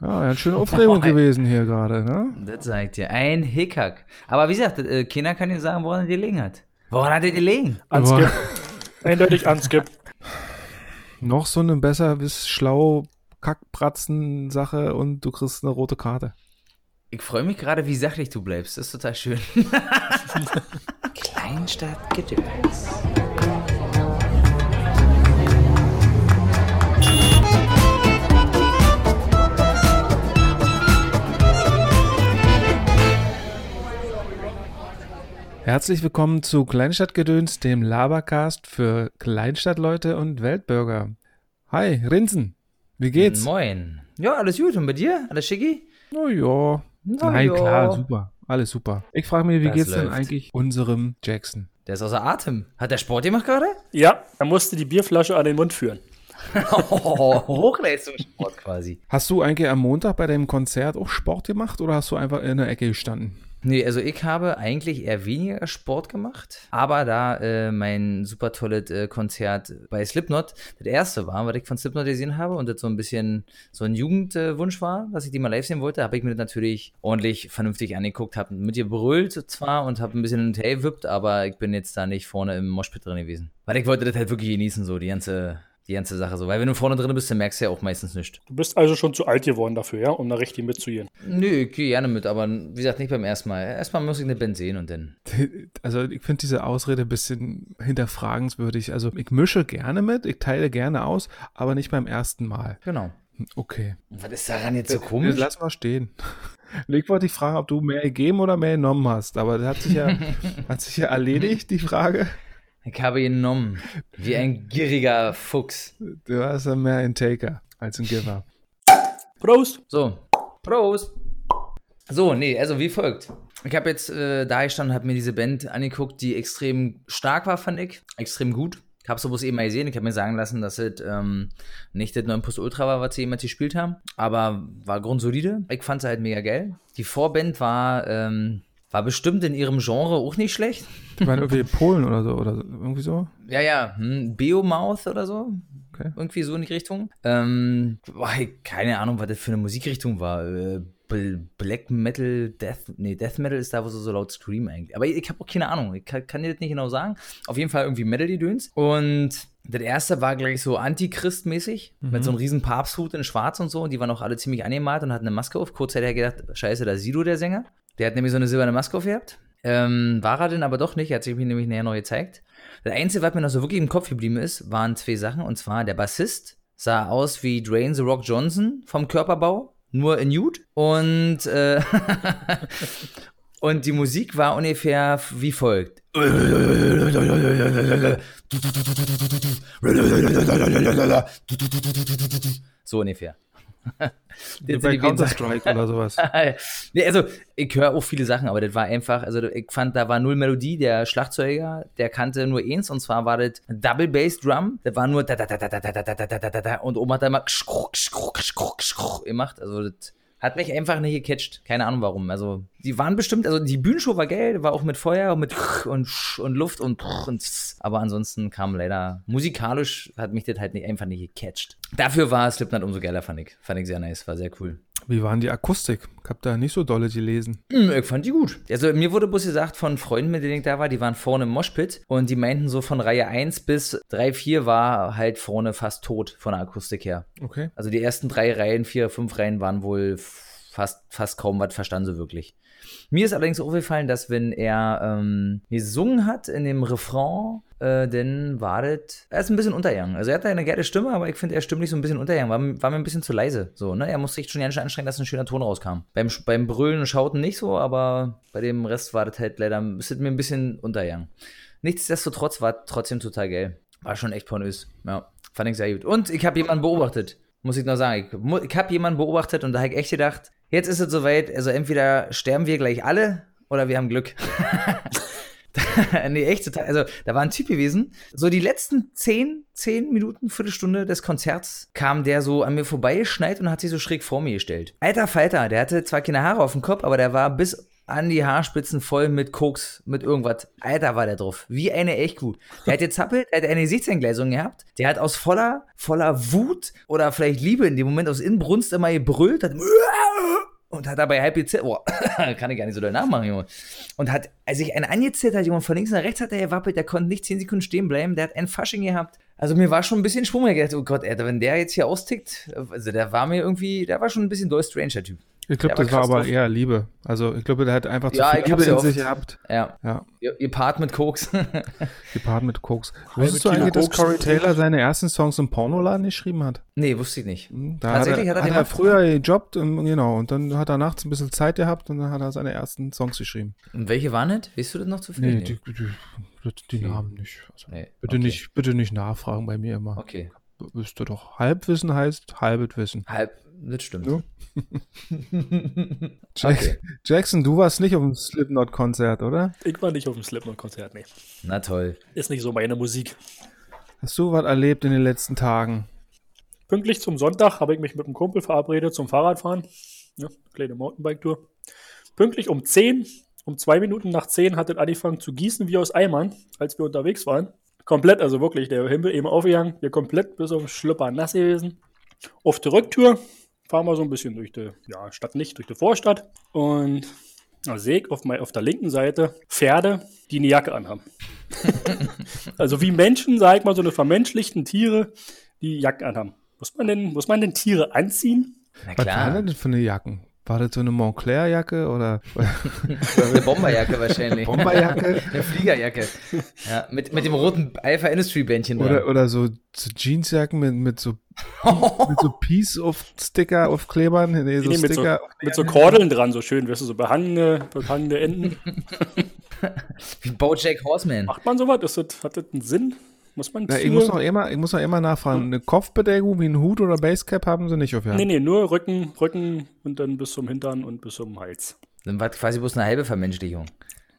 Ja, eine schöne Aufregung gewesen hier gerade, ne? Das sagt ihr. Ein Hickhack. Aber wie gesagt, äh, keiner kann dir sagen, woran er gelegen hat. Woran hat er gelegen? Unskip. Eindeutig unskip. Noch so eine besser bis schlau Kackbratzen-Sache und du kriegst eine rote Karte. Ich freue mich gerade, wie sachlich du bleibst. Das ist total schön. Kleinstadt Gedöns. Herzlich willkommen zu Kleinstadtgedöns, dem Labercast für Kleinstadtleute und Weltbürger. Hi, Rinsen. Wie geht's? Moin. Ja, alles gut. Und bei dir? Alles schicki? Na ja. Na Nein, ja. klar, super. Alles super. Ich frage mich, wie Das geht's denn läuft. eigentlich unserem Jackson? Der ist außer Atem. Hat der Sport gemacht gerade? Ja, er musste die Bierflasche an den Mund führen. Oh, Hochleistungssport quasi. Hast du eigentlich am Montag bei deinem Konzert auch Sport gemacht oder hast du einfach in der Ecke gestanden? Nee, also ich habe eigentlich eher weniger Sport gemacht, aber da äh, mein super tolles äh, Konzert bei Slipknot das erste war, was ich von Slipknot gesehen habe und das so ein bisschen so ein Jugendwunsch äh, war, dass ich die mal live sehen wollte, habe ich mir das natürlich ordentlich vernünftig angeguckt, habe mit ihr brüllt zwar und habe ein bisschen hin und her gewippt, aber ich bin jetzt da nicht vorne im Moshpit drin gewesen. Weil ich wollte das halt wirklich genießen, so die ganze, die ganze Sache so. Weil wenn du vorne drin bist, dann merkst du ja auch meistens nichts. Du bist also schon zu alt geworden dafür, ja, um da richtig mitzugehen. Nö, ich gehe gerne mit, aber wie gesagt, nicht beim ersten Mal. Erstmal muss ich eine Band sehen und dann. Also ich finde diese Ausrede ein bisschen hinterfragenswürdig. Also ich mische gerne mit, ich teile gerne aus, aber nicht beim ersten Mal. Genau. Okay. Was ist daran jetzt so komisch? lass mal stehen. Ich wollte dich fragen, ob du mehr gegeben oder mehr genommen hast, aber das hat sich ja, hat sich ja erledigt, die Frage. Ich habe genommen. Wie ein gieriger Fuchs. Du hast ja mehr ein Taker als ein Giver. Prost! So. Prost. So, nee, also wie folgt. Ich habe jetzt äh, da gestanden, habe mir diese Band angeguckt, die extrem stark war, fand ich. Extrem gut. Ich habe sowas eben mal gesehen. Ich habe mir sagen lassen, dass es ähm, nicht das 9 Plus Ultra war, was sie jemals gespielt haben. Aber war grundsolide. Ich fand sie halt mega geil. Die Vorband war, ähm, war bestimmt in ihrem Genre auch nicht schlecht. Ich meine, irgendwie Polen oder so, oder irgendwie so. Ja, ja, hm, Beomouth oder so. Okay. Irgendwie so in die Richtung. Ähm, boah, keine Ahnung, was das für eine Musikrichtung war. Äh, Bl- Black Metal, Death, nee, Death Metal ist da, wo sie so laut screamen eigentlich. Aber ich, ich habe auch keine Ahnung, ich kann, kann dir das nicht genau sagen. Auf jeden Fall irgendwie Metal, die Döns. Und das erste war gleich so Antichrist-mäßig, mit so einem riesen Papsthut in schwarz und so. Und die waren auch alle ziemlich angemalt und hatten eine Maske auf. Kurz hat er gedacht, scheiße, da ist Sido, der Sänger. Der hat nämlich so eine silberne Maske aufgehabt. Ähm, war er denn aber doch nicht, er hat sich mir nämlich näher noch gezeigt. Das Einzige, was mir noch so wirklich im Kopf geblieben ist, waren zwei Sachen. Und zwar der Bassist sah aus wie Dwayne The Rock Johnson vom Körperbau, nur in Nude. Und, äh, und die Musik war ungefähr wie folgt. So ungefähr. Bei. Counter-Strike oder sowas. nee, also ich höre auch viele Sachen, aber das war einfach, also ich fand, da war null Melodie. Der Schlagzeuger, der kannte nur eins und zwar war das Double Bass Drum. Das war nur da da da da da da da da da da da da da und oben hat er immer schruck, schruck, schruck, schruck gemacht. Also das hat mich einfach nicht gecatcht. Keine Ahnung warum. Also die waren bestimmt, also die Bühnenshow war geil, war auch mit Feuer und mit und, und Luft und und aber ansonsten kam leider musikalisch hat mich das halt nicht, einfach nicht gecatcht. Dafür war Slipknot umso geiler, fand ich. Fand ich sehr nice, war sehr cool. Wie waren die Akustik? Ich hab da nicht so dolle gelesen. Hm, Ich fand die gut. Also mir wurde bloß gesagt von Freunden, mit denen ich da war, die waren vorne im Moshpit und die meinten so von Reihe 1 bis 3, 4 war halt vorne fast tot von der Akustik her. Okay. Also die ersten drei Reihen, vier, fünf Reihen waren wohl fast, fast kaum was verstanden so wirklich. Mir ist allerdings aufgefallen, dass wenn er ähm, gesungen hat in dem Refrain, äh, dann war das, er ist ein bisschen untergegangen. Also er hat eine geile Stimme, aber ich finde, er stimmlich so ein bisschen untergegangen. War, war mir ein bisschen zu leise. So, ne? Er musste sich schon ganz schön anstrengen, dass ein schöner Ton rauskam. Beim, beim Brüllen und Schauten nicht so, aber bei dem Rest war das halt leider, ist das mir ein bisschen untergegangen. Nichtsdestotrotz war trotzdem total geil. War schon echt pornös. Ja, fand ich sehr gut. Und ich habe jemanden beobachtet. Muss ich noch sagen. Ich, ich habe jemanden beobachtet und da habe ich echt gedacht, jetzt ist es soweit, also entweder sterben wir gleich alle oder wir haben Glück. nee, echt total. Also, da war ein Typ gewesen. So die letzten 10, 10 Minuten, Viertelstunde des Konzerts kam der so an mir vorbeigeschneit und hat sich so schräg vor mir gestellt. Alter Falter, der hatte zwar keine Haare auf dem Kopf, aber der war bis an die Haarspitzen voll mit Koks, mit irgendwas. Alter, war der drauf. Wie eine Echtkuh. Der hat gezappelt, er hat eine Gesichtsentgleisung gehabt. Der hat aus voller, voller Wut oder vielleicht Liebe in dem Moment aus Inbrunst immer gebrüllt, hat und hat dabei halb gezählt. Boah, kann ich gar nicht so doll nachmachen, Junge. Und hat, als ich einen angezählt hat, Junge, von links nach rechts hat er gewappelt, der konnte nicht 10 Sekunden stehen bleiben, der hat ein Fasching gehabt. Also mir war schon ein bisschen Schwung, ich gedacht, oh Gott, Alter, wenn der jetzt hier austickt, also der war mir irgendwie, der war schon ein bisschen doll stranger Typ. Ich glaube, das war aber eher Liebe. Also ich glaube, der hat einfach zu Ja, viel Liebe in oft. sich gehabt. Ja. Ja, Ihr, ihr Part mit Koks. gepaart mit Koks. Wusstest du eigentlich, dass. Corey Taylor seine ersten Songs im Pornoladen geschrieben hat? nee, wusste ich nicht. Hm, Da Tatsächlich hat er, hat er hat er früher gejobbt, und, genau, und dann hat er nachts ein bisschen Zeit gehabt und dann hat er seine ersten Songs geschrieben. Und welche waren das? Weißt du das noch zufällig? Nee, die, die, die, die Namen nicht. Also, Nee, bitte, okay. nicht. bitte nicht nachfragen bei mir immer. Okay. Wüsste doch. Halbwissen heißt halbes Wissen. Halb, das stimmt. Ja. Jack, Okay. Jackson, du warst nicht auf dem Slipknot-Konzert, oder? Ich war nicht auf dem Slipknot-Konzert, nee. Na toll. Ist nicht so meine Musik. Hast du was erlebt in den letzten Tagen? Pünktlich zum Sonntag habe ich mich mit einem Kumpel verabredet zum Fahrradfahren. Ja, kleine Mountainbike-Tour. Pünktlich um 10, um zwei Minuten nach 10 hat es angefangen zu gießen wie aus Eimern, als wir unterwegs waren. Komplett, also wirklich, der Himmel eben aufgegangen. Wir komplett bis auf den Schlüpper nass gewesen. Auf der Rücktour fahren wir so ein bisschen durch die ja, Stadt nicht, durch die Vorstadt. Und da sehe ich auf, mein, auf der linken Seite Pferde, die eine Jacke anhaben. also wie Menschen, sag ich mal, so eine vermenschlichten Tiere, die Jacken anhaben. Muss man denn, muss man denn Tiere anziehen? Na Was waren klar. das für eine Jacken? War das so eine Montclair-Jacke oder Eine Bomberjacke wahrscheinlich. Bomberjacke? Eine Fliegerjacke. Ja, mit, mit dem roten Alpha Industry Bändchen oder, oder so, so Jeansjacken mit, mit so mit so Peace auf Sticker auf Klebern? Nee, so Nee, mit, so, Sticker. mit so Kordeln dran, so schön, weißt du, so behangene, behangene Enden. Wie Bojack Horseman. Macht man sowas? Hat das einen Sinn? Muss man Na, ich muss noch immer, ich muss noch immer nachfragen. Eine Kopfbedeckung wie ein Hut oder Basecap haben sie nicht auf Nee, nee, nur Rücken, Rücken und dann bis zum Hintern und bis zum Hals. Dann war quasi bloß eine halbe Vermenschlichung.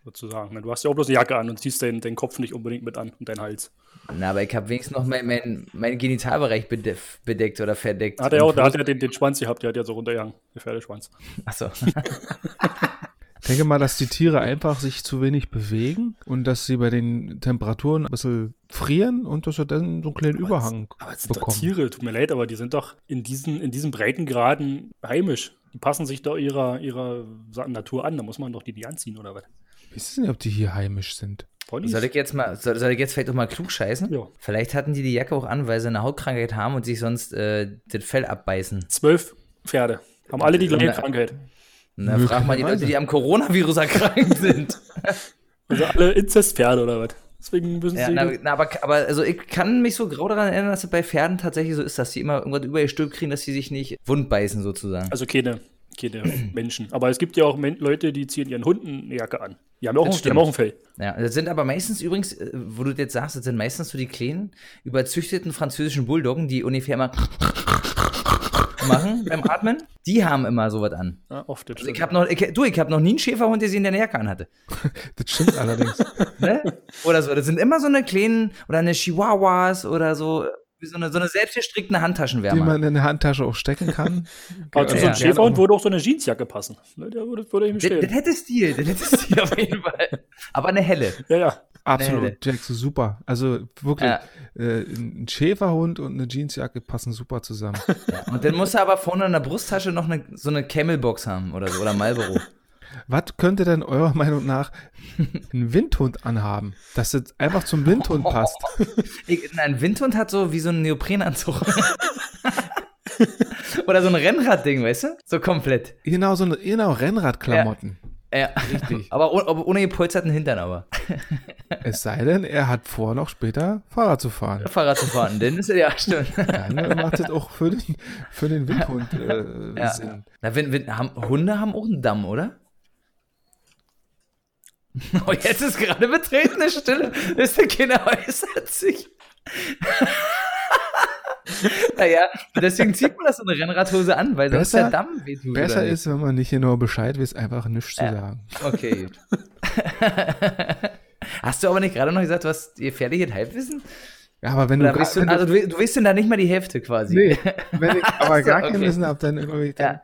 Sozusagen. Du hast ja auch bloß eine Jacke an und ziehst deinen, deinen Kopf nicht unbedingt mit an und deinen Hals. Na, aber ich habe wenigstens noch meinen mein, mein Genitalbereich bede bedeckt oder verdeckt. Hat er auch, da hat er den, den Schwanz gehabt, der hat ja so runtergehangen, der Pferdeschwanz. Achso. Ich denke mal, dass die Tiere einfach sich zu wenig bewegen und dass sie bei den Temperaturen ein bisschen frieren und dass sie dann so einen kleinen Überhang Aber es sind doch bekommen. Tiere, tut mir leid, aber die sind doch in diesen, in diesen Breitengraden heimisch. Die passen sich doch ihrer, ihrer Natur an. Da muss man doch die nicht anziehen, oder was? Ich weiß nicht, ob die hier heimisch sind. Ponys? Soll ich jetzt mal, soll, soll ich jetzt vielleicht auch mal klug scheißen? Ja. Vielleicht hatten die die Jacke auch an, weil sie eine Hautkrankheit haben und sich sonst äh, das Fell abbeißen. Zwölf Pferde. Haben alle die gleiche Krankheit. Na, frag mal die Leute, die am Coronavirus erkrankt sind. Also alle Inzestpferde oder was? Deswegen müssen Ja, sie. na, na, aber, aber also ich kann mich so grau daran erinnern, dass es bei Pferden tatsächlich so ist, dass sie immer irgendwas übergestülpt kriegen, dass sie sich nicht wund beißen sozusagen. also keine, keine Menschen. Aber es gibt ja auch Leute, die ziehen ihren Hunden eine Jacke an. Die haben auch, Das die haben auch ein Fell. Ja, das sind aber meistens übrigens, äh, wo du jetzt sagst, das sind meistens so die kleinen, überzüchteten französischen Bulldoggen, die ungefähr immer machen beim Atmen. Die haben immer sowas an. Ja, oft. Also ich hab noch, ich, du, ich habe noch nie einen Schäferhund gesehen, der eine Jacke anhatte. Das stimmt allerdings. Ne? Oder so. Das sind immer so eine kleinen, oder eine Chihuahuas oder so, wie so eine, so eine selbstgestrickte die Handtaschenwärmer. man in der Handtasche auch stecken kann. Aber zu so Ja, einem ja. Schäferhund würde auch so eine Jeansjacke passen. Ne, der würde, würde ihm Das, das stehen. hätte Stil, das hätte Stil auf jeden Fall. Aber eine helle. Ja, ja. Absolut, Jack, so super. Also wirklich, Ja. äh, ein Schäferhund und eine Jeansjacke passen super zusammen. Ja. Und dann muss er aber vorne in der Brusttasche noch eine, so eine Camelbox haben oder so, oder Marlboro. Was könnte denn eurer Meinung nach ein Windhund anhaben, dass das einfach zum Windhund passt? Ein Windhund hat so wie so einen Neoprenanzug. Oder so ein Rennradding, weißt du? So komplett. Genau, so eine genau, Rennradklamotten. Ja. Richtig. Aber, oh- aber ohne gepolsterten Hintern aber. Es sei denn, er hat vor, noch später Fahrrad zu fahren. Fahrrad zu fahren, denn ist ja stimmt. Dann macht das auch für den, für den Windhund äh, Ja. Sinn. Na, wenn, wenn, haben, Hunde haben auch einen Damm, oder? Oh, jetzt ist gerade betretene Stille. Ist der Kinder äußert sich. naja, deswegen zieht man das so eine Rennradhose an, weil sonst Besser- der Damm wehtut. Besser ist, wenn man nicht genau Bescheid weiß, einfach nichts zu sagen. Okay. Hast du aber nicht gerade noch gesagt, was ihr hier Halbwissen? Ja, aber wenn Oder du, weißt du, wenn also du, du weißt denn da nicht mal die Hälfte quasi. Nee, wenn ich aber so, gar kein okay. Wissen habe, dann irgendwie, dann, Ja.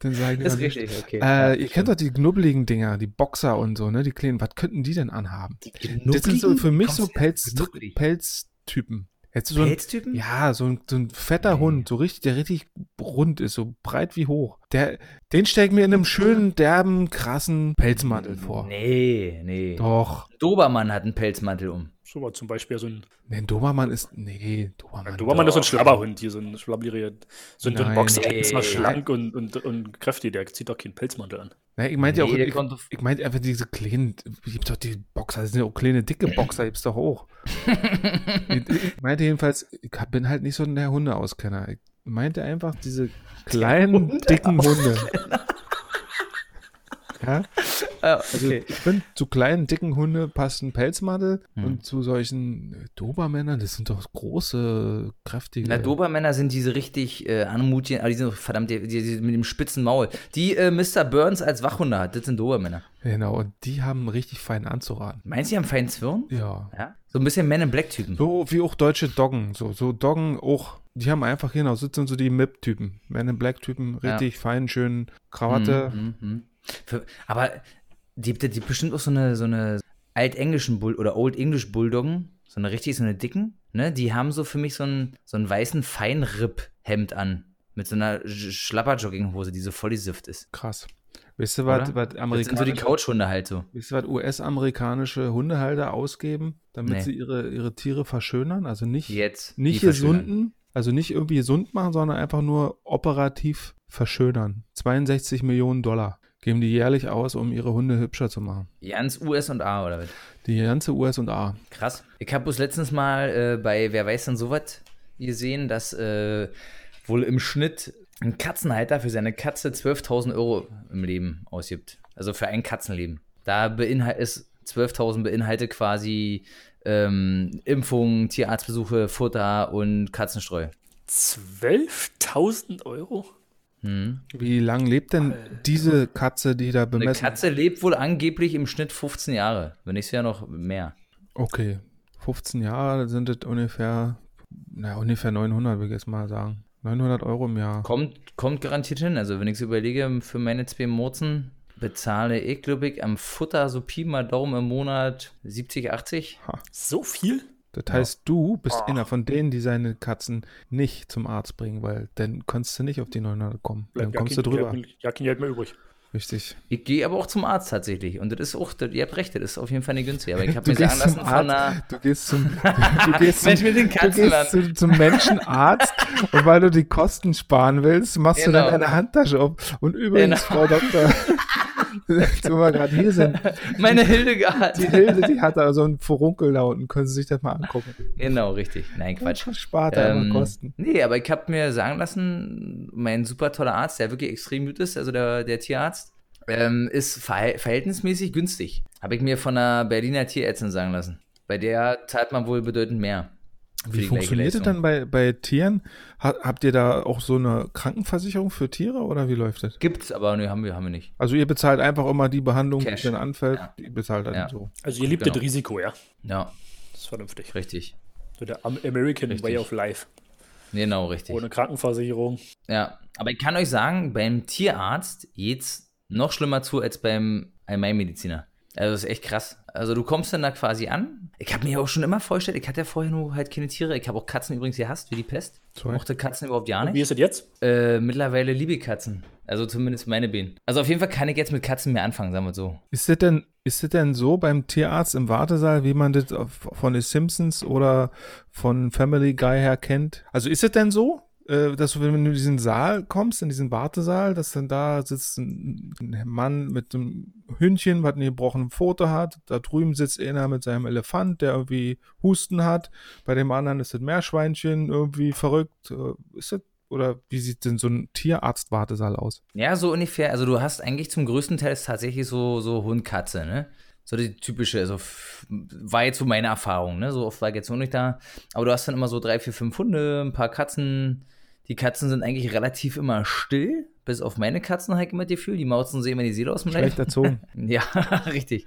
dann sage ich Ist immer nicht. richtig, okay. Äh, Ja, ihr kennt doch die knubbeligen Dinger, die Boxer und so, ne? Die kleinen. Was könnten die denn anhaben? Das sind so für mich so Pelz, Pelz, Pelztypen. Jetzt so Pelztypen? ja, so ein, so ein fetter Nee. Hund, so richtig, der richtig rund ist, so breit wie hoch. Der, den stell ich mir in einem schönen, derben, krassen Pelzmantel vor. Nee, nee. Doch. Dobermann hat einen Pelzmantel um. So war zum Beispiel so ein, Nee, ein Dobermann ist. Nee, Dobermann. ein Dobermann ist so ein. Schlabberhund, hier so ein schlabbriger, so ein, so ein Nein. Boxer, Nee. ist mal schlank und, und, und kräftig, der zieht doch keinen Pelzmantel an. Nee, ich meinte Nee, auch, der ich, ich meinte einfach diese kleinen, gibt doch die Boxer, das sind ja auch kleine, dicke Boxer, gibt's doch auch. ich, ich meinte jedenfalls, ich bin halt nicht so der Hundeauskenner. Ich meinte einfach diese kleinen, dicken Hunde. Ja, Ah, also okay. ich finde, zu kleinen, dicken Hunde passt ein Pelzmantel Hm. und zu solchen äh, Dobermännern, das sind doch große, kräftige. Na, Dobermänner sind diese richtig äh, anmutigen, aber die sind doch verdammt, die, die, die mit dem spitzen Maul. Die äh, Mr. Burns als Wachhunde hat, das sind Dobermänner. Genau, und die haben einen richtig feinen anzuraten. Meinst du, die haben feinen Zwirn? Ja. Ja. So ein bisschen Men in Black-Typen. So wie auch deutsche Doggen. So, so Doggen auch, die haben einfach genau, sitzen so die MIP-Typen. Men in Black-Typen, Ja. richtig fein, schön Krawatte. Mhm, mhm. Für, aber die die bestimmt auch so eine, so eine altenglischen Bull oder Old English Bulldoggen, so eine richtig, so eine dicken, ne? Die haben so für mich so einen, so einen weißen Feinripp-Hemd an. Mit so einer Sch- Schlapper-Jogginghose, die so voll die Sift ist. Krass. Weißt du, was, was Das sind so die amerikanische, Couchhunde halt so. weißt du, was US-amerikanische Hundehalter ausgeben, damit Nee. sie ihre, ihre Tiere verschönern? Also nicht, Jetzt. nicht gesunden, also nicht irgendwie gesund machen, sondern einfach nur operativ verschönern. 62 Millionen Dollar geben die jährlich aus, um ihre Hunde hübscher zu machen. Ganz US und A, oder was? Die ganze USA. Krass. Ich habe bloß letztens mal äh, bei Wer weiß denn sowas gesehen, dass äh, wohl im Schnitt ein Katzenhalter für seine Katze 12.000 Euro im Leben ausgibt. Also für ein Katzenleben. Da beinhalt ist 12.000 beinhaltet quasi ähm, Impfungen, Tierarztbesuche, Futter und Katzenstreu. 12.000 Euro? Hm. Wie lang lebt denn diese Katze, die da Eine bemessen Katze lebt wohl angeblich im Schnitt 15 Jahre, wenn nicht sogar noch mehr. Okay, 15 Jahre sind es ungefähr, na, ungefähr 900, würde ich jetzt mal sagen. 900 Euro im Jahr. Kommt, kommt garantiert hin. Also, wenn ich so überlege, für meine zwei Murzen bezahle ich, glaube ich, am Futter so Pi mal Daumen im Monat 70, 80. So viel? Das heißt, du bist einer von denen, die seine Katzen nicht zum Arzt bringen, weil dann kannst du nicht auf die 900 kommen. Dann Bleibt ja kommst du drüber. Ja, ja, kein Geld mehr übrig. Richtig. Ich gehe aber auch zum Arzt tatsächlich. Und das ist auch, das, ihr habt recht, das ist auf jeden Fall nicht günstig. Aber ich habe Du mir sagen gehst lassen zum von einer. du gehst zum, du gehst zum, Mensch mit den du gehst zu, zum Menschenarzt und weil du die Kosten sparen willst, machst du Genau. dann deine Handtasche auf. Und übrigens, Genau. Frau Doktor, wo wir gerade hier sind, Meine Hildegard. die Hilde, die hat da so einen Furunkel da unten, können Sie sich das mal angucken. Genau, richtig. Nein, Quatsch. Spart da Ähm, immer Kosten. nee, aber ich habe mir sagen lassen, mein super toller Arzt, der wirklich extrem gut ist, also der, der Tierarzt, ähm, ist verhält- verhältnismäßig günstig. Habe ich mir von einer Berliner Tierärztin sagen lassen. Bei der zahlt man wohl bedeutend mehr. Wie funktioniert das dann bei, bei Tieren? Ha, habt ihr da auch so eine Krankenversicherung für Tiere oder wie läuft das? Gibt's, aber ne, haben wir, haben wir nicht. Also ihr bezahlt einfach immer die Behandlung, Cash. die dann anfällt, Ja. die bezahlt dann Ja. so. Also ihr liebt Genau. das Risiko, ja. Ja, Das ist vernünftig. richtig. So der Am- American Richtig. Way of Life. Genau, richtig. Ohne Krankenversicherung. Ja, aber ich kann euch sagen, beim Tierarzt geht's noch schlimmer zu als beim Allgemeinmediziner. Also das ist echt krass. Also du kommst dann da quasi an. Ich habe mir auch schon immer vorgestellt, ich hatte ja vorher nur halt keine Tiere. Ich habe auch Katzen übrigens gehasst, wie die Pest. Ich Sorry. mochte Katzen überhaupt gar Und wie nicht. ist es jetzt? Äh, mittlerweile liebe ich Katzen. Also zumindest meine Bienen. Also auf jeden Fall kann ich jetzt mit Katzen mehr anfangen, sagen wir so. Ist das denn, ist das denn so beim Tierarzt im Wartesaal, wie man das von den Simpsons oder von Family Guy her kennt? Also ist es denn so, dass du, wenn du in diesen Saal kommst, in diesen Wartesaal, dass dann da sitzt ein, Mann mit einem Hündchen, was einen gebrochenen Pfote hat, da drüben sitzt einer mit seinem Elefant, der irgendwie Husten hat, bei dem anderen ist das Meerschweinchen irgendwie verrückt. Äh, Ist das, oder wie sieht denn so ein Tierarzt-Wartesaal aus? Ja, so ungefähr. Also du hast eigentlich zum größten Teil tatsächlich so, so Hund, Katze, ne? So die typische, also war jetzt so meine Erfahrung, ne? So oft war ich jetzt noch nicht da. Aber du hast dann immer so drei, vier, fünf Hunde, ein paar Katzen. Die Katzen sind eigentlich relativ immer still, bis auf meine Katzen, habe ich immer das Gefühl. Die mauzen sie immer die Seele aus dem Leib. Schlecht erzogen. Ja, richtig.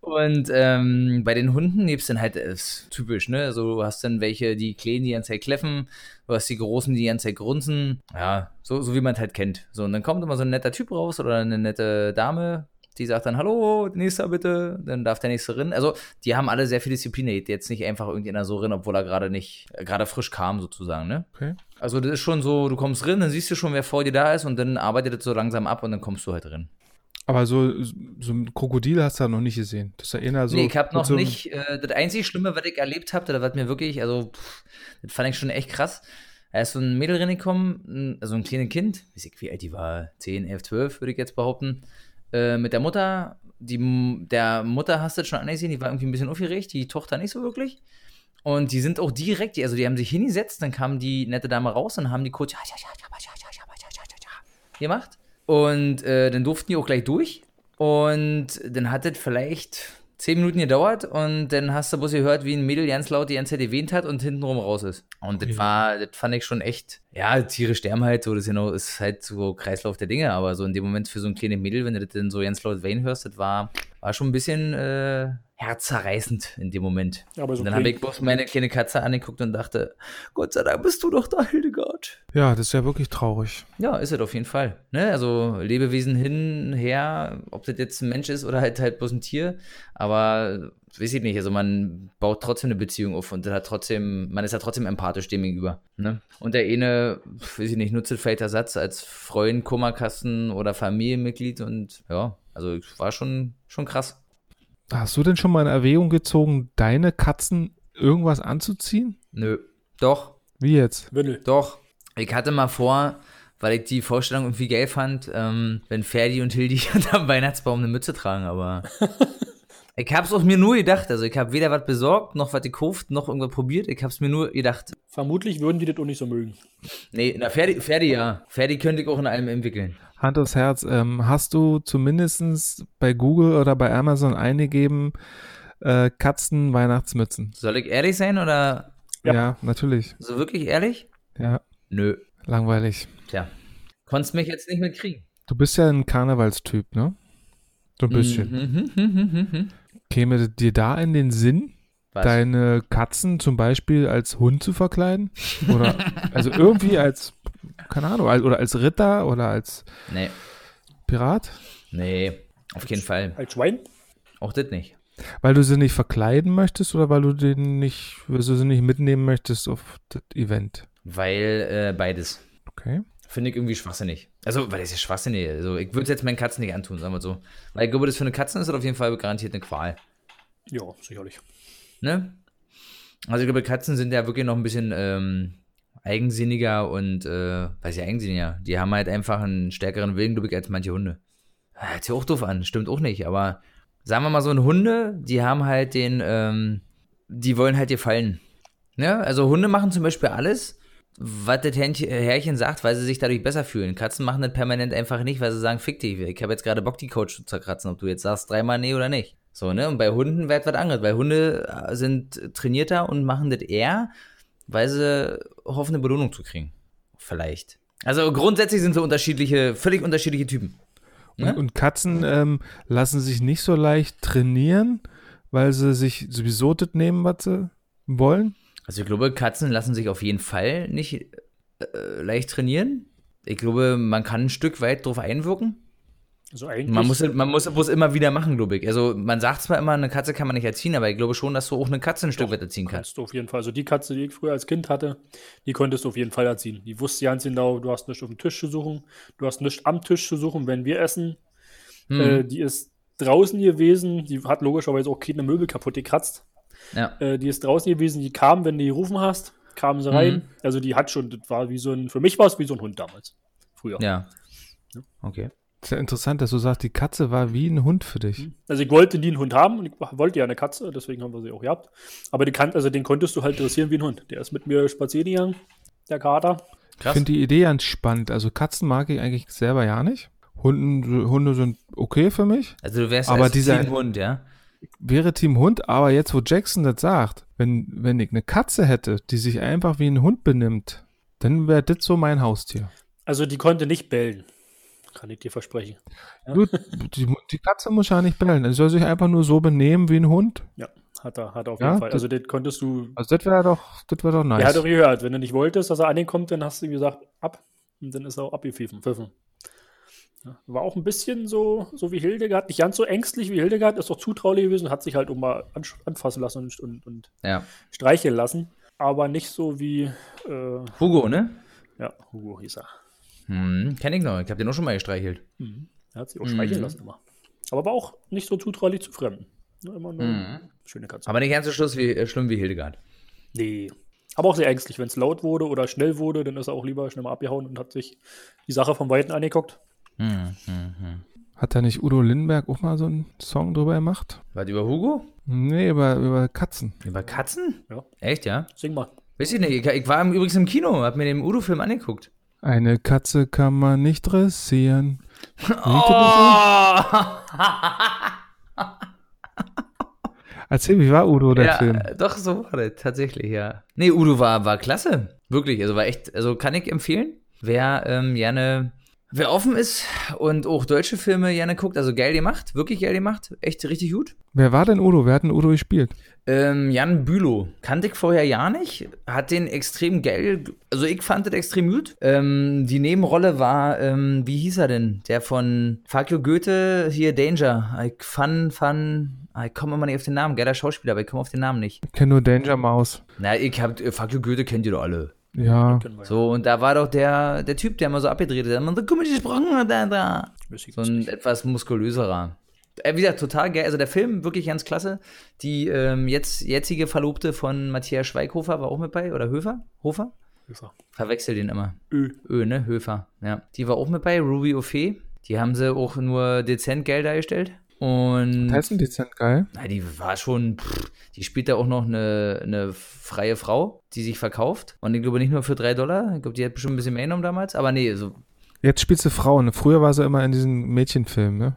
Und ähm, bei den Hunden nebst dann halt, ist typisch, ne? Also du hast dann welche, die kleinen, die ganze Zeit kläffen, du hast die großen, die ganze Zeit grunzen. Ja, so, so wie man es halt kennt. So, und dann kommt immer so ein netter Typ raus oder eine nette Dame, die sagt dann, hallo, nächster bitte, dann darf der nächste rein. Also, die haben alle sehr viel Disziplin, jetzt nicht einfach irgendjemand so rein, obwohl er gerade nicht, äh, gerade frisch kam sozusagen, ne? Okay. Also, das ist schon so, du kommst rein, dann siehst du schon, wer vor dir da ist und dann arbeitet es so langsam ab und dann kommst du halt rein. Aber so, so ein Krokodil hast du ja noch nicht gesehen. Das eher so. nee, ich habe noch so nicht, äh, das einzige Schlimme, was ich erlebt habe, das war mir wirklich, also, pff, das fand ich schon echt krass. Da ist so ein Mädel reingekommen, ein- also ein kleines Kind, weiß ich, wie alt die war, 10, 11, 12, würde ich jetzt behaupten, mit der Mutter. Die, der Mutter hast du das schon angesehen, die war irgendwie ein bisschen aufgeregt, die Tochter nicht so wirklich. Und die sind auch direkt, die, also die haben sich hingesetzt, dann kam die nette Dame raus und haben die kurz ja, ja, ja, ja, ja, ja, ja, ja, ja, ja, ja gemacht. Und äh, dann durften die auch gleich durch. Und dann hat es vielleicht zehn Minuten gedauert und dann hast du bloß gehört, wie ein Mädel ganz laut die ganze Zeit erwähnt hat und hintenrum raus ist. Und das Ja. war, das fand ich schon echt, ja, Tiere sterben halt, so, das genau, ist halt so Kreislauf der Dinge, aber so in dem Moment für so ein kleines Mädel, wenn du das dann so ganz laut weinen hörst, das war, war schon ein bisschen äh, herzzerreißend in dem Moment. Ja, so und dann habe ich bloß meine kleine Katze angeguckt und dachte, Gott sei Dank bist du doch da, Hildegard. Ja, das ist ja wirklich traurig. Ja, ist es auf jeden Fall. Ne? Also Lebewesen hin, her, ob das jetzt ein Mensch ist oder halt halt bloß ein Tier. Aber weiß ich nicht, also man baut trotzdem eine Beziehung auf und hat trotzdem, man ist ja trotzdem empathisch dem gegenüber. Ne? Und der eine, weiß ich nicht, nutzt es vielleicht Ersatz als Freund, Kummerkasten oder Familienmitglied und ja, also war schon, schon krass. Hast du denn schon mal in Erwägung gezogen, deine Katzen irgendwas anzuziehen? Nö. Doch, Wie jetzt? Windel. Doch. Ich hatte mal vor, weil ich die Vorstellung irgendwie geil fand, ähm, wenn Ferdi und Hildi unterm Weihnachtsbaum eine Mütze tragen, aber ich hab's auch mir nur gedacht. Also ich habe weder was besorgt, noch was gekauft, noch irgendwas probiert. Ich hab's mir nur gedacht. Vermutlich würden die das auch nicht so mögen. Nee, na Ferdi, Ferdi ja. Ferdi könnte ich auch in allem entwickeln. Hand aufs Herz, ähm, hast du zumindest bei Google oder bei Amazon eingegeben, äh, Katzen Weihnachtsmützen? Soll ich ehrlich sein oder Ja. Ja. natürlich. so wirklich ehrlich? Ja, Nö. langweilig. Tja. Konntest mich jetzt nicht mitkriegen. Du bist ja ein Karnevalstyp, ne? So ein bisschen. Käme dir da in den Sinn, Was? deine Katzen zum Beispiel als Hund zu verkleiden? Oder also irgendwie als, keine Ahnung, als, oder als Ritter oder als Nee. Pirat? Nee. Auf jeden Fall. Als Schwein? Auch das nicht. Weil du sie nicht verkleiden möchtest oder weil du den nicht, weil du sie nicht mitnehmen möchtest auf das Event? Weil äh, beides. Okay. Finde ich irgendwie schwachsinnig. Also, weil das ist schwachsinnig. Also, ich würde es jetzt meinen Katzen nicht antun, sagen wir so. Weil ich glaube, das für eine Katzen ist das auf jeden Fall garantiert eine Qual. Ja, sicherlich. Ne? Also, ich glaube, Katzen sind ja wirklich noch ein bisschen ähm, eigensinniger und, äh, weiß ich, eigensinniger. Die haben halt einfach einen stärkeren Willen, glaube ich, als manche Hunde. Hört sich auch doof an, stimmt auch nicht, aber sagen wir mal so, ein Hunde, die haben halt den, ähm, die wollen halt gefallen. Ne? Also, Hunde machen zum Beispiel alles, was das Hähnchen- äh, Herrchen sagt, weil sie sich dadurch besser fühlen. Katzen machen das permanent einfach nicht, weil sie sagen, fick dich, ich habe jetzt gerade Bock, die Couch zu zerkratzen, ob du jetzt sagst dreimal nee oder nicht. So, ne? Und bei Hunden wird was anderes, weil Hunde äh, sind trainierter und machen das eher, weil sie hoffen, eine Belohnung zu kriegen. Vielleicht. Also grundsätzlich sind wir unterschiedliche, völlig unterschiedliche Typen. Und, Ne? und Katzen ähm, lassen sich nicht so leicht trainieren, weil sie sich sowieso das nehmen, was sie wollen. Also ich glaube, Katzen lassen sich auf jeden Fall nicht äh, leicht trainieren. Ich glaube, man kann ein Stück weit drauf einwirken. Also eigentlich. Man muss, man muss es bloß immer wieder machen, glaube ich. Also man sagt zwar immer, eine Katze kann man nicht erziehen, aber ich glaube schon, dass du auch eine Katze ein Stück weit erziehen kannst. kannst du auf jeden Fall. Also die Katze, die ich früher als Kind hatte, die konntest du auf jeden Fall erziehen. Die wusste ganz genau, du hast nichts auf dem Tisch zu suchen, du hast nichts am Tisch zu suchen, wenn wir essen. Hm. Äh, die ist draußen gewesen, die hat logischerweise auch keine Möbel kaputt gekratzt. Ja. Äh, die ist draußen gewesen, die kam, wenn du gerufen hast, kam sie rein. Mhm. Also die hat schon, das war wie so ein, für mich war es wie so ein Hund damals. Früher. Ja. Okay. Ist ja interessant, dass du sagst, die Katze war wie ein Hund für dich. Also ich wollte nie einen Hund haben und ich wollte ja eine Katze, deswegen haben wir sie auch gehabt. Aber die kann, also den konntest du halt dressieren wie ein Hund. Der ist mit mir spazieren gegangen, der Kater. Ich Krass. finde die Idee ganz spannend. Also Katzen mag ich eigentlich selber ja nicht. Hunden, Hunde sind okay für mich. Also du wärst Aber als dieser- Hund, ja? Wäre Team Hund, aber jetzt, wo Jackson das sagt, wenn, wenn ich eine Katze hätte, die sich einfach wie ein Hund benimmt, dann wäre das so mein Haustier. Also die konnte nicht bellen. Kann ich dir versprechen. Du, die, die Katze muss ja nicht bellen. Sie soll sich einfach nur so benehmen wie ein Hund. Ja, hat er, hat er auf Ja, jeden Fall. das- Also, das konntest du. Also das wäre doch, das wäre doch nice. Er hat doch gehört, wenn du nicht wolltest, dass er ankommt, dann hast du ihm gesagt, ab. Und dann ist er auch abgepfiffen. Pfiffen. Ja, war auch ein bisschen so, so wie Hildegard, nicht ganz so ängstlich wie Hildegard, ist doch zutraulich gewesen, hat sich halt auch mal anfassen lassen und, und, und Ja. streicheln lassen. Aber nicht so wie, äh, Hugo, ne? ja, Hugo hieß er. Hm, kenn ich noch. Ich hab den auch schon mal gestreichelt. Mhm. Er hat sich auch streicheln lassen immer. Aber war auch nicht so zutraulich zu Fremden. Ne, immer nur schöne Katze. Aber nicht ganz so schluss wie, äh, schlimm wie Hildegard. Nee. Aber auch sehr ängstlich. Wenn es laut wurde oder schnell wurde, dann ist er auch lieber schnell mal abgehauen und hat sich die Sache vom Weiten angeguckt. Hm, hm, hm. Hat da nicht Udo Lindenberg auch mal so einen Song drüber gemacht? Was über Hugo? Nee, über, über Katzen. Über Katzen? Ja. Echt, ja? Sing mal. Weiß ich nicht. Ich, ich war übrigens im Kino, hab mir den Udo-Film angeguckt. Eine Katze kann man nicht dressieren. Oh! Erzähl, wie war Udo, der ja, Film? doch, so war das, tatsächlich, ja. Nee, Udo war, war klasse. Wirklich, also war echt, also kann ich empfehlen. Wer ähm, gerne, wer offen ist und auch deutsche Filme gerne guckt, also geil gemacht, wirklich geil gemacht, echt richtig gut. Wer war denn Udo? Wer hat denn Udo gespielt? Ähm, Jan Bülow. Kannte ich vorher ja nicht. Hat den extrem geil. Also ich fand das extrem gut. Ähm, die Nebenrolle war, ähm, wie hieß er denn? Der von Fakio Goethe, hier Danger. Ich fand, fand, ich komme immer nicht auf den Namen. Geiler Schauspieler, aber ich komme auf den Namen nicht. Ich kenne nur Danger Mouse. Na, ich hab, äh, Fakio Goethe kennt ihr doch alle. Ja. So, und da war doch der, der Typ, der immer so abgedreht hat. Der immer so, guck mal, die gesprochen hat, da, da. So ein etwas muskulöserer. Äh, wie gesagt, total geil. Also der Film wirklich ganz klasse. Die ähm, jetzt, jetzige Verlobte von Matthias Schweighofer war auch mit bei. Oder Höfer? Hofer? Höfer. Verwechsel den immer. Ö. Ö, ne? Höfer. Ja. Die war auch mit bei. Ruby Ophé. Die haben sie auch nur dezent Geld dargestellt. Und Das ist ein dezent geil. na, die war schon, pff, die spielt da auch noch eine, eine freie Frau, die sich verkauft. Und ich glaube nicht nur für drei Dollar. Ich glaube, die hat bestimmt ein bisschen mehr genommen damals. Aber nee, so Jetzt spielt sie Frauen. Früher war sie immer in diesen Mädchenfilmen, ne?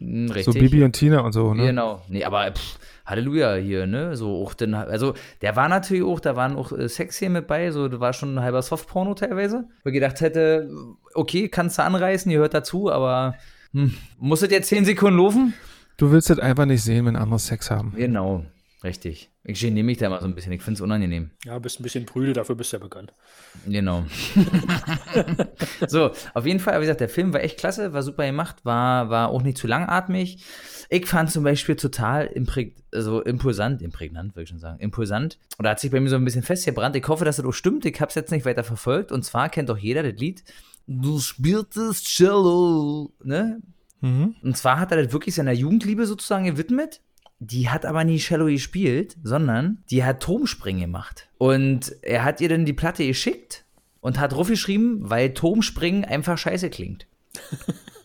So richtig. Bibi und Tina und so, ne? Genau. Nee, aber pff, Halleluja hier, ne? So auch den, also der war natürlich auch, da waren auch äh, Sexszenen mit bei, so da war schon ein halber Softporno teilweise. Wo ich gedacht hätte, okay, kannst du anreißen, ihr hört dazu, aber hm, muss es jetzt 10 Sekunden laufen? Du willst das einfach nicht sehen, wenn andere Sex haben. Genau, richtig. Ich geniere mich da mal so ein bisschen, ich finde es unangenehm. Ja, bist ein bisschen prüde, dafür bist du ja bekannt. Genau. so, auf jeden Fall, wie gesagt, der Film war echt klasse, war super gemacht, war, war auch nicht zu langatmig. Ich fand zum Beispiel total impräg also impulsant, imprägnant, würde ich schon sagen, impulsant. Oder hat sich bei mir so ein bisschen festgebrannt. Ich hoffe, dass das auch stimmt. Ich habe es jetzt nicht weiter verfolgt. Und zwar kennt doch jeder das Lied. Du spieltest Cello, ne? Mhm. Und zwar hat er das wirklich seiner Jugendliebe sozusagen gewidmet. Die hat aber nie Cello gespielt, sondern die hat Turmspringen gemacht. Und er hat ihr dann die Platte geschickt und hat geschrieben, weil Turmspringen einfach scheiße klingt.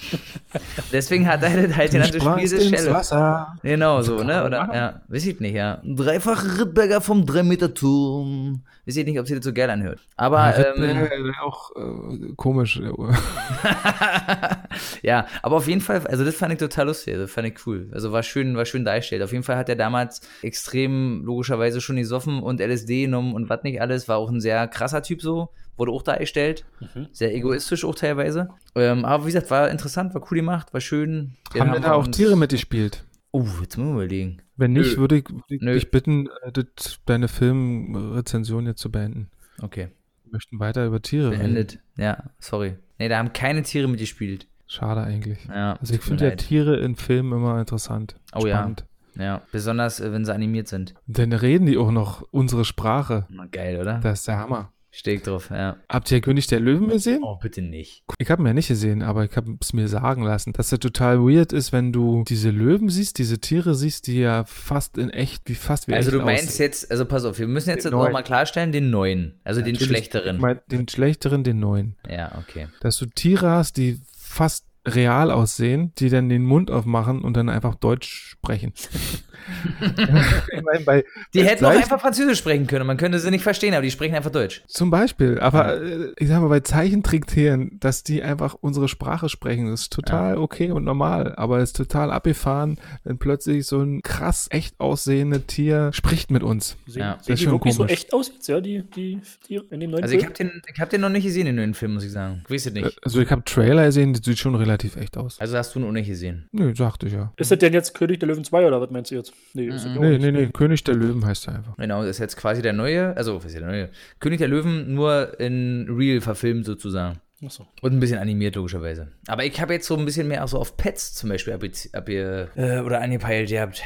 Deswegen hat er das halt Sprangst spielst ins. Wasser. Genau so, ne? Oder, ja, weiß ich nicht, ja. Ein dreifacher Rittberger vom 3-Meter-Turm. Weiß ich nicht, ob sie das so geil anhört. Aber, ähm, äh, auch äh, komisch. äh, ja, aber auf jeden Fall, also das fand ich total lustig, also fand ich cool. Also war schön, war schön dargestellt. Auf jeden Fall hat er damals extrem logischerweise schon gesoffen und LSD genommen und was nicht alles. War auch ein sehr krasser Typ so, wurde auch dargestellt. Sehr egoistisch auch teilweise. Ähm, aber wie gesagt, war interessant, war cool gemacht, war schön. Den Haben denn da auch Tiere mitgespielt? Oh, jetzt müssen wir überlegen. Wenn nicht, Nö. würde ich, dich bitten, äh, das, deine Filmrezension jetzt zu beenden. Okay, Wir möchten weiter über Tiere reden. beendet. Ja, sorry. Nee, da haben keine Tiere mitgespielt. Schade eigentlich. Ja, Also ich finde ja. Tiere in Filmen immer interessant. Oh ja. Spannend. Ja, besonders äh, wenn sie animiert sind. Dann reden die auch noch unsere Sprache. Na, geil, oder? Das ist der Hammer. Steh ich drauf, ja. Habt ihr König der Löwen gesehen? Oh, bitte nicht. Ich habe ihn ja nicht gesehen, aber ich habe es mir sagen lassen, dass es total weird ist, wenn du diese Löwen siehst, diese Tiere siehst, die ja fast in echt, wie fast wie Also echt du meinst aussehen. jetzt, also pass auf, wir müssen jetzt Den noch neuen. mal klarstellen, den neuen, also den Natürlich, schlechteren. Ich mein, den schlechteren, den neuen. ja, okay. Dass du Tiere hast, die fast real aussehen, die dann den Mund aufmachen und dann einfach Deutsch sprechen. ich meine, bei, die hätten auch einfach Französisch sprechen können. Man könnte sie nicht verstehen, aber die sprechen einfach Deutsch. Zum Beispiel. Aber ja. Äh, ich sag mal, bei Zeichentricktieren, dass die einfach unsere Sprache sprechen, das ist total ja. okay und normal. Aber es ist total abgefahren, wenn plötzlich so ein krass echt aussehendes Tier spricht mit uns. Sehen, ja. Das ist schon komisch. so echt aus ja, die, die, die in dem neuen Also ich habe den, hab den noch nicht gesehen, den neuen Film, muss ich sagen. Ich weiß es nicht. Äh, also ich habe Trailer gesehen, die sieht schon relativ echt aus. Also hast du ihn auch nicht gesehen? Nö, sagte ich ja. Ist das denn jetzt König der Löwen 2 oder was meinst du jetzt? Nee, mhm. ist nee, nee, nee, König der Löwen heißt er einfach. Genau, das ist jetzt quasi der neue, also was ist der neue? König der Löwen nur in Real verfilmt sozusagen. So. Und ein bisschen animiert, logischerweise. Aber ich habe jetzt so ein bisschen mehr auch so auf Pets zum Beispiel ab, ab ihr, äh, oder angepeilt gehabt.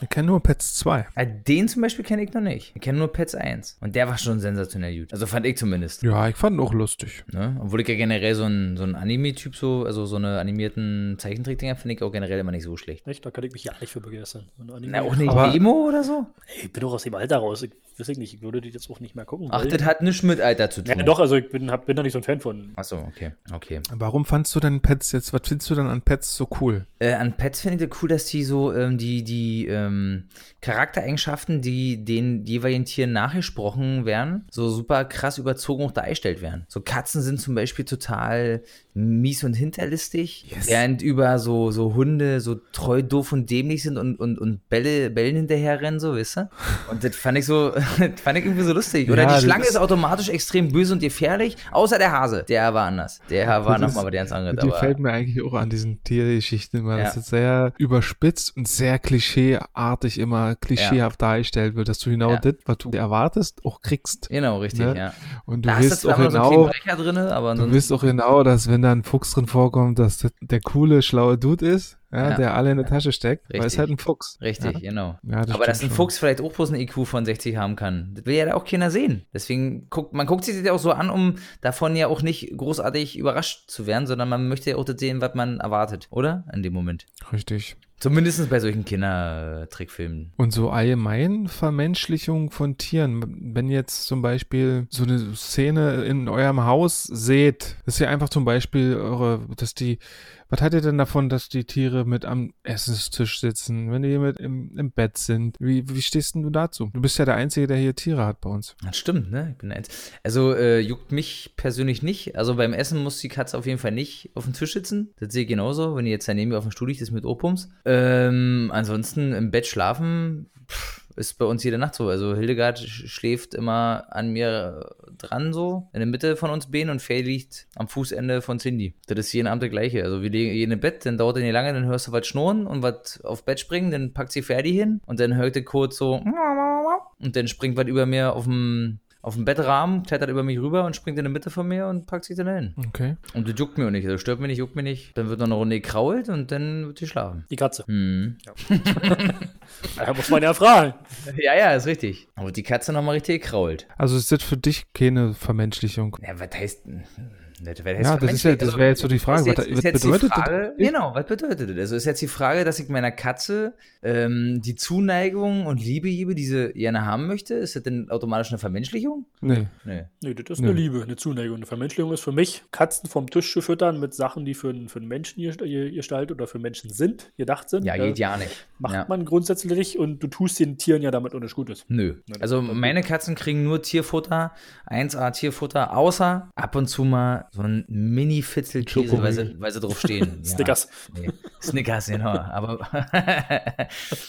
Ich kenne nur Pets 2. Ja, den zum Beispiel kenne ich noch nicht. Ich kenne nur Pets 1. Und der war schon sensationell gut. Also fand ich zumindest. Ja, ich fand ihn auch lustig. Ne? Obwohl ich ja generell so ein, so ein Anime-Typ so, also so eine animierten Zeichentrickdinger finde ich auch generell immer nicht so schlecht. Echt? Da kann ich mich ja nicht für begeistern. Na, auch nicht Aber Nemo oder so? Ich bin doch aus dem Alter raus. Ich weiß ich nicht. Ich würde die jetzt auch nicht mehr gucken. Ach, das hat nichts mit Alter zu tun. Ja, doch, also ich bin, hab, bin da nicht so ein Fan von. Achso, okay. okay. Warum fandst du denn Pets jetzt, was findest du dann an Pets so cool? Äh, an Pets finde ich das cool, dass die so, ähm, die, die, ähm, Charaktereigenschaften, die den jeweiligen Tieren nachgesprochen werden, so super krass überzogen auch dargestellt werden. So Katzen sind zum Beispiel total mies und hinterlistig, yes. während über so, so Hunde so treu, doof und dämlich sind und, und, und Bälle, Bällen hinterherrennen, so, weißt du? Und das fand ich so, fand ich irgendwie so lustig. Oder ja, die Schlange ist automatisch extrem böse und gefährlich, außer der Hase. Der war anders. Der war nochmal bei der ganz andere. Die fällt mir eigentlich auch an diesen Tiergeschichten immer. Ja. Das ist sehr überspitzt und sehr klischeeartig immer klischeehaft ja. dargestellt wird, dass du genau ja. das, was du erwartest, auch kriegst. Genau, richtig, ne? ja. Und du da wirst auch genau, so drin, aber du wirst auch genau, dass wenn da ein Fuchs drin vorkommt, dass das der coole, schlaue Dude ist, ja, ja. der alle in der Tasche steckt, Richtig. weil es halt ein Fuchs. Richtig, ja. genau. Ja, das Aber dass ein schon. Fuchs vielleicht auch bloß ein IQ von 60 haben kann, das will ja auch keiner sehen. Deswegen guckt, man guckt sich das ja auch so an, um davon ja auch nicht großartig überrascht zu werden, sondern man möchte ja auch das sehen, was man erwartet, oder? In dem Moment. Richtig. Zumindest bei solchen Kindertrickfilmen. Und so allgemein Vermenschlichung von Tieren. Wenn jetzt zum Beispiel so eine Szene in eurem Haus seht, ist ja einfach zum Beispiel eure, dass die was hat ihr denn davon, dass die Tiere mit am Essenstisch sitzen, wenn die mit im, im Bett sind? Wie, wie stehst denn du dazu? Du bist ja der Einzige, der hier Tiere hat bei uns. Das stimmt, ne? Ich bin eins. Also äh, juckt mich persönlich nicht. Also beim Essen muss die Katze auf jeden Fall nicht auf dem Tisch sitzen. Das sehe ich genauso. Wenn die jetzt daneben auf dem Stuhl liegt, ist mit Opums. Ähm, ansonsten im Bett schlafen. Pff ist bei uns jede Nacht so. Also Hildegard schläft immer an mir dran so, in der Mitte von uns Beinen und Faye liegt am Fußende von Cindy. Das ist jeden Abend das Gleiche. Also wir legen im Bett, dann dauert es nicht lange, dann hörst du was schnurren und was auf Bett springen, dann packt sie Ferdi hin und dann hört ihr kurz so und dann springt was über mir auf dem auf dem Bettrahmen, klettert über mich rüber und springt in der Mitte von mir und packt sich dann hin. Okay. Und das juckt mir auch nicht, also stört mich nicht, juckt mich nicht. Dann wird noch eine Runde gekrault und dann wird sie schlafen. Die Katze. Mhm. Ja. da muss man ja fragen. Ja, ja, ist richtig. Aber die Katze nochmal richtig gekrault. Also ist das für dich keine Vermenschlichung? Ja, was heißt das wäre ja, das, ja, das wäre jetzt so die Frage. Jetzt, was, was bedeutet Frage, das? Genau, was bedeutet das? Also ist jetzt die Frage, dass ich meiner Katze ähm, die Zuneigung und Liebe gebe, die sie gerne haben möchte. Ist das denn automatisch eine Vermenschlichung? Nee. Nee, nee das ist nee. eine Liebe, eine Zuneigung. Eine Vermenschlichung ist für mich, Katzen vom Tisch zu füttern mit Sachen, die für, für einen Menschen gestaltet oder für Menschen sind, gedacht sind. Ja, geht äh, ja nicht. Macht ja. man grundsätzlich nicht und du tust den Tieren ja damit nicht Gutes. Nö. Also meine Katzen kriegen nur Tierfutter, 1A Tierfutter, außer ab und zu mal so ein Mini Mini-Fitzelkäse, weil sie, weil sie drauf stehen. Snickers. Ja, nee. Snickers, genau. Aber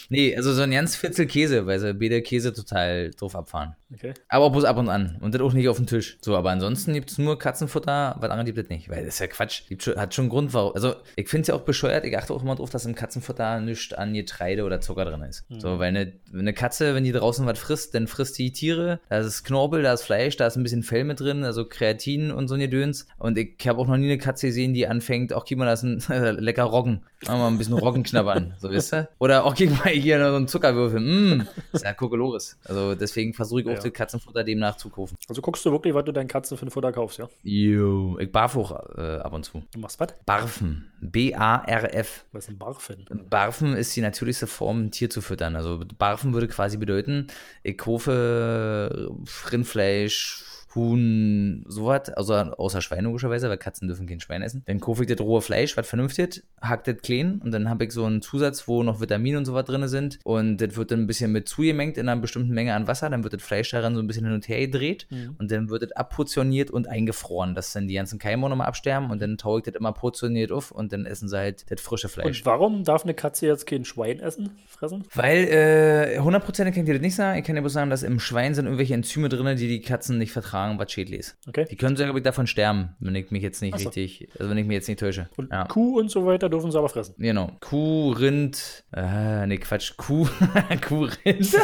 nee, also so ein ganz Fitzelkäse, weil sie beide Käse total drauf abfahren. Okay. Aber auch bloß ab und an. Und das auch nicht auf dem Tisch. So, aber ansonsten gibt es nur Katzenfutter, was andere gibt es nicht. Weil das ist ja Quatsch. Schon, hat schon einen Grund, warum. Also, ich finde es ja auch bescheuert. Ich achte auch immer drauf, dass im Katzenfutter nichts an Getreide oder Zucker drin ist. Mhm. So, weil eine, eine Katze, wenn die draußen was frisst, dann frisst die Tiere. Da ist Knorpel, da ist Fleisch, da ist ein bisschen Fell mit drin, also Kreatin und so ein Gedöns. Und ich habe auch noch nie eine Katze gesehen, die anfängt, auch gib mal das ein lecker Roggen. Mal ein bisschen Roggen knabbern, so wisst ihr? Oder auch gib mal hier noch so einen Zuckerwürfel. Mmm, ist ja Kokolores. Also deswegen versuche ich auch ja. die Katzenfutter demnach zu kaufen. Also guckst du wirklich, was du deinen Katzen für ein Futter kaufst, ja? Jo, ich barf auch äh, ab und zu. Du machst was? Barfen. B-A-R-F. Was ist ein Barfen? Barfen ist die natürlichste Form, ein Tier zu füttern. Also Barfen würde quasi bedeuten, ich kaufe Rindfleisch, Huhn, sowas, also außer Schwein logischerweise, weil Katzen dürfen kein Schwein essen. Dann kaufe ich das rohe Fleisch, was vernünftig, hack das klein und dann habe ich so einen Zusatz, wo noch Vitamine und sowas drin sind und das wird dann ein bisschen mit zugemengt in einer bestimmten Menge an Wasser, dann wird das Fleisch daran so ein bisschen hin und her gedreht Mhm. und dann wird es abportioniert und eingefroren, dass dann die ganzen Keime nochmal absterben und dann taue ich das immer portioniert auf und dann essen sie halt das frische Fleisch. Und warum darf eine Katze jetzt kein Schwein essen, fressen? Weil, äh, 100% kann ich dir das nicht sagen. Ich kann dir bloß sagen, dass im Schwein sind irgendwelche Enzyme drin, die die Katzen nicht vertragen, was schädlich ist. Okay. Die können sogar davon sterben, wenn ich mich jetzt nicht so. richtig, also wenn ich mich jetzt nicht täusche. Und ja. Kuh und so weiter dürfen sie aber fressen. Genau. Kuh, Rind, äh, nee, Quatsch, Kuh, Kuh, Rind.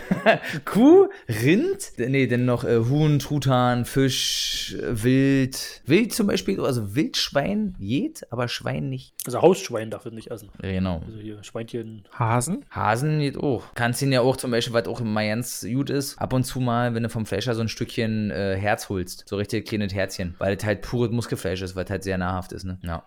Kuh, Rind, nee, dann noch äh, Huhn, Truthahn, Fisch, äh, Wild. Wild zum Beispiel, also Wildschwein geht, aber Schwein nicht. Also Hausschwein darf es nicht essen. Genau. Also hier Schweinchen. Hasen? Hasen geht auch. Kannst ihn ja auch zum Beispiel, was auch immer ganz gut ist, ab und zu mal, wenn du vom Fleischer so ein Stückchen äh, Herz holst. So richtig kleines Herzchen. Weil es halt pures Muskelfleisch ist, weil es halt sehr nahrhaft ist, ne? Ja.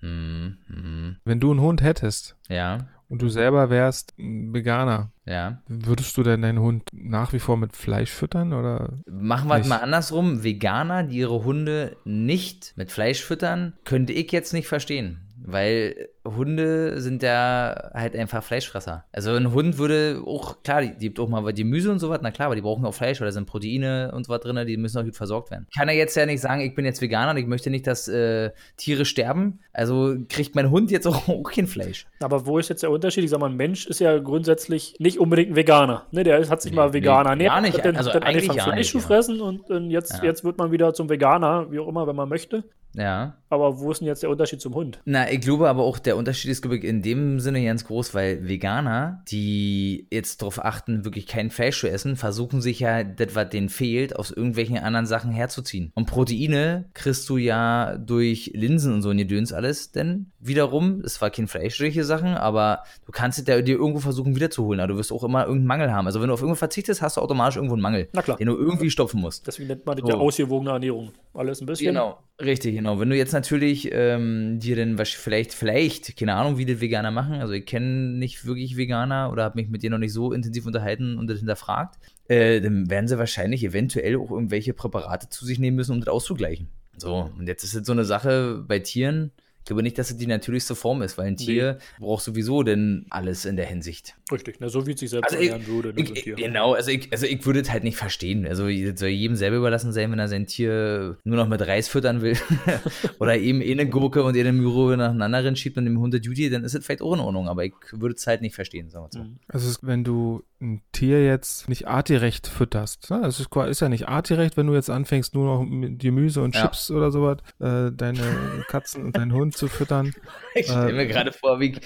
Mhm. Mhm. Wenn du einen Hund hättest Ja. und du selber wärst ein Veganer, Ja. würdest du denn deinen Hund nach wie vor mit Fleisch füttern oder? Machen wir es mal andersrum. Veganer, die ihre Hunde nicht mit Fleisch füttern, könnte ich jetzt nicht verstehen. Weil Hunde sind ja halt einfach Fleischfresser. Also ein Hund würde auch, klar, die, die gibt auch mal Gemüse und so was, na klar, aber die brauchen auch Fleisch, weil da sind Proteine und so was drin, die müssen auch gut versorgt werden. Kann er jetzt ja nicht sagen, ich bin jetzt Veganer und ich möchte nicht, dass äh, Tiere sterben. Also kriegt mein Hund jetzt auch, auch kein Fleisch. Aber wo ist jetzt der Unterschied? Ich sag mal, ein Mensch ist ja grundsätzlich nicht unbedingt ein Veganer. Ne, der hat sich Nee, mal nee, Veganer ernährt, gar nicht. Also dann eigentlich Fleisch nicht, zu ja. fressen und äh, jetzt, Ja. jetzt wird man wieder zum Veganer, wie auch immer, wenn man möchte. Ja. Aber wo ist denn jetzt der Unterschied zum Hund? Na, ich glaube aber auch, der Unterschied ist, glaube ich, in dem Sinne ganz groß, weil Veganer, die jetzt darauf achten, wirklich kein Fleisch zu essen, versuchen sich ja das, was denen fehlt, aus irgendwelchen anderen Sachen herzuziehen. Und Proteine kriegst du ja durch Linsen und so in Gedöns alles, denn wiederum, es war kein fleischliche Sachen, aber du kannst es dir irgendwo versuchen wiederzuholen, aber du wirst auch immer irgendeinen Mangel haben. Also wenn du auf irgendwas verzichtest, hast du automatisch irgendwo einen Mangel, Na klar. den du irgendwie stopfen musst. Deswegen nennt man das So. ja ausgewogene Ernährung. Alles ein bisschen. Genau, richtig, genau. Wenn du jetzt natürlich ähm, dir dann vielleicht, vielleicht, keine Ahnung, wie das Veganer machen, also ich kenne nicht wirklich Veganer oder habe mich mit denen noch nicht so intensiv unterhalten und das hinterfragt, äh, dann werden sie wahrscheinlich eventuell auch irgendwelche Präparate zu sich nehmen müssen, um das auszugleichen. So, und jetzt ist es so eine Sache bei Tieren, ich glaube nicht, dass es die natürlichste Form ist, weil ein Tier braucht sowieso denn alles in der Hinsicht. Richtig, ne, so wie es sich selbst Also ich, ernähren würde. so ich, Tier. genau, also ich, also ich würde es halt nicht verstehen. Also es soll jedem selber überlassen sein, wenn er sein Tier nur noch mit Reis füttern will oder eben eh eine Gurke und eh eine Möhre nacheinander schiebt und dem Hund Duty, dann ist es vielleicht auch in Ordnung, aber ich würde es halt nicht verstehen, sagen wir so. Mhm. Also wenn du ein Tier jetzt nicht artgerecht fütterst, ne? das ist, ist ja nicht artgerecht, wenn du jetzt anfängst, nur noch mit Gemüse und Ja. Chips oder sowas, äh, deine Katzen und deinen Hund zu füttern. Ich stelle Äh, mir gerade vor, wie,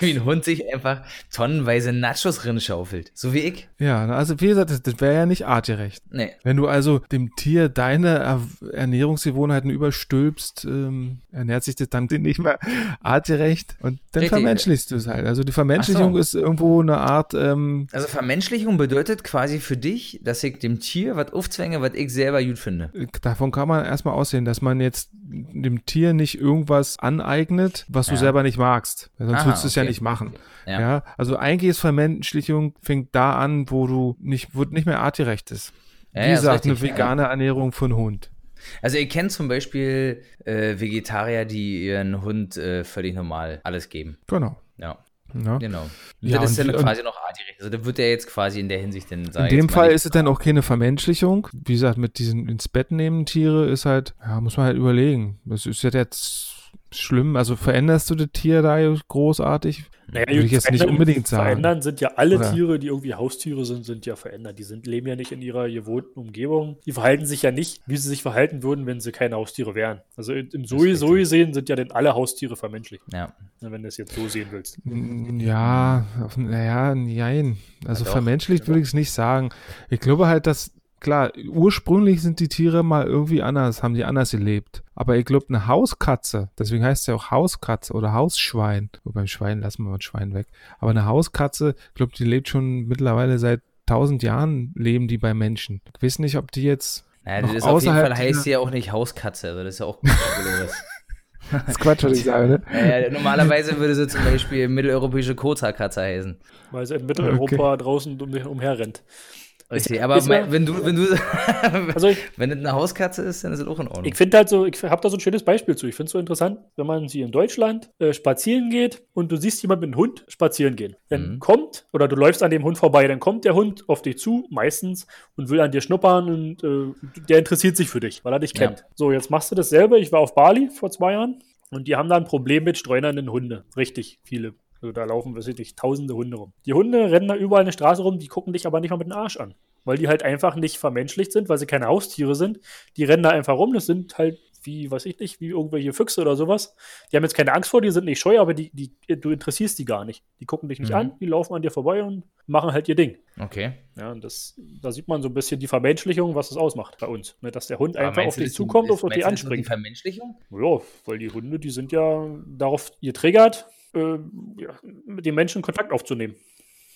wie ein Hund sich einfach tonnenweise Nachos rinschaufelt. So wie ich. Ja, also wie gesagt, das, das wäre ja nicht artgerecht. Nee. Wenn du also dem Tier deine er Ernährungsgewohnheiten überstülpst, ähm, ernährt sich das dann nicht mehr artgerecht und dann Richtig. vermenschlichst du es halt. Also die Vermenschlichung so. ist irgendwo eine Art, ähm, Also Vermenschlichung bedeutet quasi für dich, dass ich dem Tier was aufzwänge, was ich selber gut finde. davon kann man erstmal aussehen, dass man jetzt dem Tier nicht irgendwas aneignet, was du Ja. selber nicht magst. Sonst Aha, würdest du es ja okay. nicht machen. Ja. Ja. also eigentlich ist Vermenschlichung fängt da an, wo du nicht, wo nicht mehr artgerecht ist. Ja, Wie ja, gesagt, eine vegane Ernährung für einen Hund. Also ihr kennt zum Beispiel äh, Vegetarier, die ihren Hund äh, völlig normal alles geben. Genau. Ja, Ja. genau. Ja, das ist dann quasi noch artgerecht. Also da wird er jetzt quasi in der Hinsicht dann In sagen. dem Fall ist es dann auch keine Vermenschlichung. Wie gesagt, mit diesen ins Bett nehmen Tiere ist halt, ja, muss man halt überlegen. Das ist ja jetzt schlimm. Also veränderst du das Tier da großartig? Naja, Würde ich jetzt nicht unbedingt sagen. Verändern sind ja alle Oder? Tiere, die irgendwie Haustiere sind, sind ja verändert. Die sind, leben ja nicht in ihrer gewohnten Umgebung. Die verhalten sich ja nicht, wie sie sich verhalten würden, wenn sie keine Haustiere wären. Also im richtig. Soi sehen sind ja denn alle Haustiere vermenschlicht, Ja. wenn du es jetzt so sehen willst. Ja, naja, nein. Also Ja, doch. vermenschlicht würde ich es nicht sagen. Ich glaube halt, dass, klar, ursprünglich sind die Tiere mal irgendwie anders, haben die anders gelebt. Aber ich glaube, eine Hauskatze, deswegen heißt es ja auch Hauskatze oder Hausschwein. Und beim Schwein lassen wir mal das Schwein weg. Aber eine Hauskatze, ich glaube, die lebt schon mittlerweile seit tausend Jahren, leben die bei Menschen. Ich weiß nicht, ob die jetzt, Naja, Noch das ist auf jeden Fall heißt sie ja auch nicht Hauskatze. Also das ist ja auch das ist Quatsch, was ich sage, ne? naja, normalerweise würde sie zum Beispiel mitteleuropäische Kota-Katze heißen. Weil sie in Mitteleuropa draußen um, umherrennt. Richtig, aber ja- mein, wenn du, wenn du, Also ich, wenn es eine Hauskatze ist, dann ist es auch in Ordnung. ich finde halt so, ich habe da so ein schönes Beispiel zu. Ich finde es so interessant, wenn man sie in Deutschland äh, spazieren geht und du siehst jemand mit einem Hund spazieren gehen. Dann Mhm. kommt, oder du läufst an dem Hund vorbei, dann kommt der Hund auf dich zu, meistens, und will an dir schnuppern und äh, der interessiert sich für dich, weil er dich Ja. kennt. So, jetzt machst du dasselbe. Ich war auf Bali vor zwei Jahren und die haben da ein Problem mit streunernden Hunde. Richtig viele. Also da laufen, weiß ich nicht, tausende Hunde rum. Die Hunde rennen da überall eine Straße rum, die gucken dich aber nicht mal mit dem Arsch an. Weil die halt einfach nicht vermenschlicht sind, weil sie keine Haustiere sind. Die rennen da einfach rum. Das sind halt wie, weiß ich nicht, wie irgendwelche Füchse oder sowas. Die haben jetzt keine Angst vor, die sind nicht scheu, aber die, die, du interessierst die gar nicht. Die gucken dich nicht Mhm. an, die laufen an dir vorbei und machen halt ihr Ding. okay. Ja, und das, da sieht man so ein bisschen die Vermenschlichung, was es ausmacht bei uns. Ne, dass der Hund Aber einfach auf dich das zukommt ist- und auf dich das anspringt. Die Vermenschlichung? Ja, weil die Hunde, die sind ja darauf getriggert, äh, ja, mit den Menschen Kontakt aufzunehmen.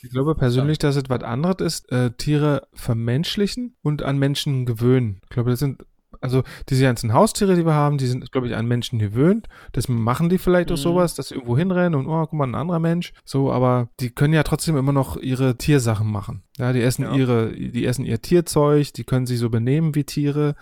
Ich glaube persönlich, dass es was anderes ist, äh, Tiere vermenschlichen und an Menschen gewöhnen. Ich glaube, das sind, also diese ganzen Haustiere, die wir haben, die sind, glaube ich, an Menschen gewöhnt. Das machen die vielleicht auch Mhm. sowas, dass sie irgendwo hinrennen und, oh, guck mal, ein anderer Mensch. So, aber die können ja trotzdem immer noch ihre Tiersachen machen. Ja, die essen Ja. ihre, die essen ihr Tierzeug, die können sich so benehmen wie Tiere,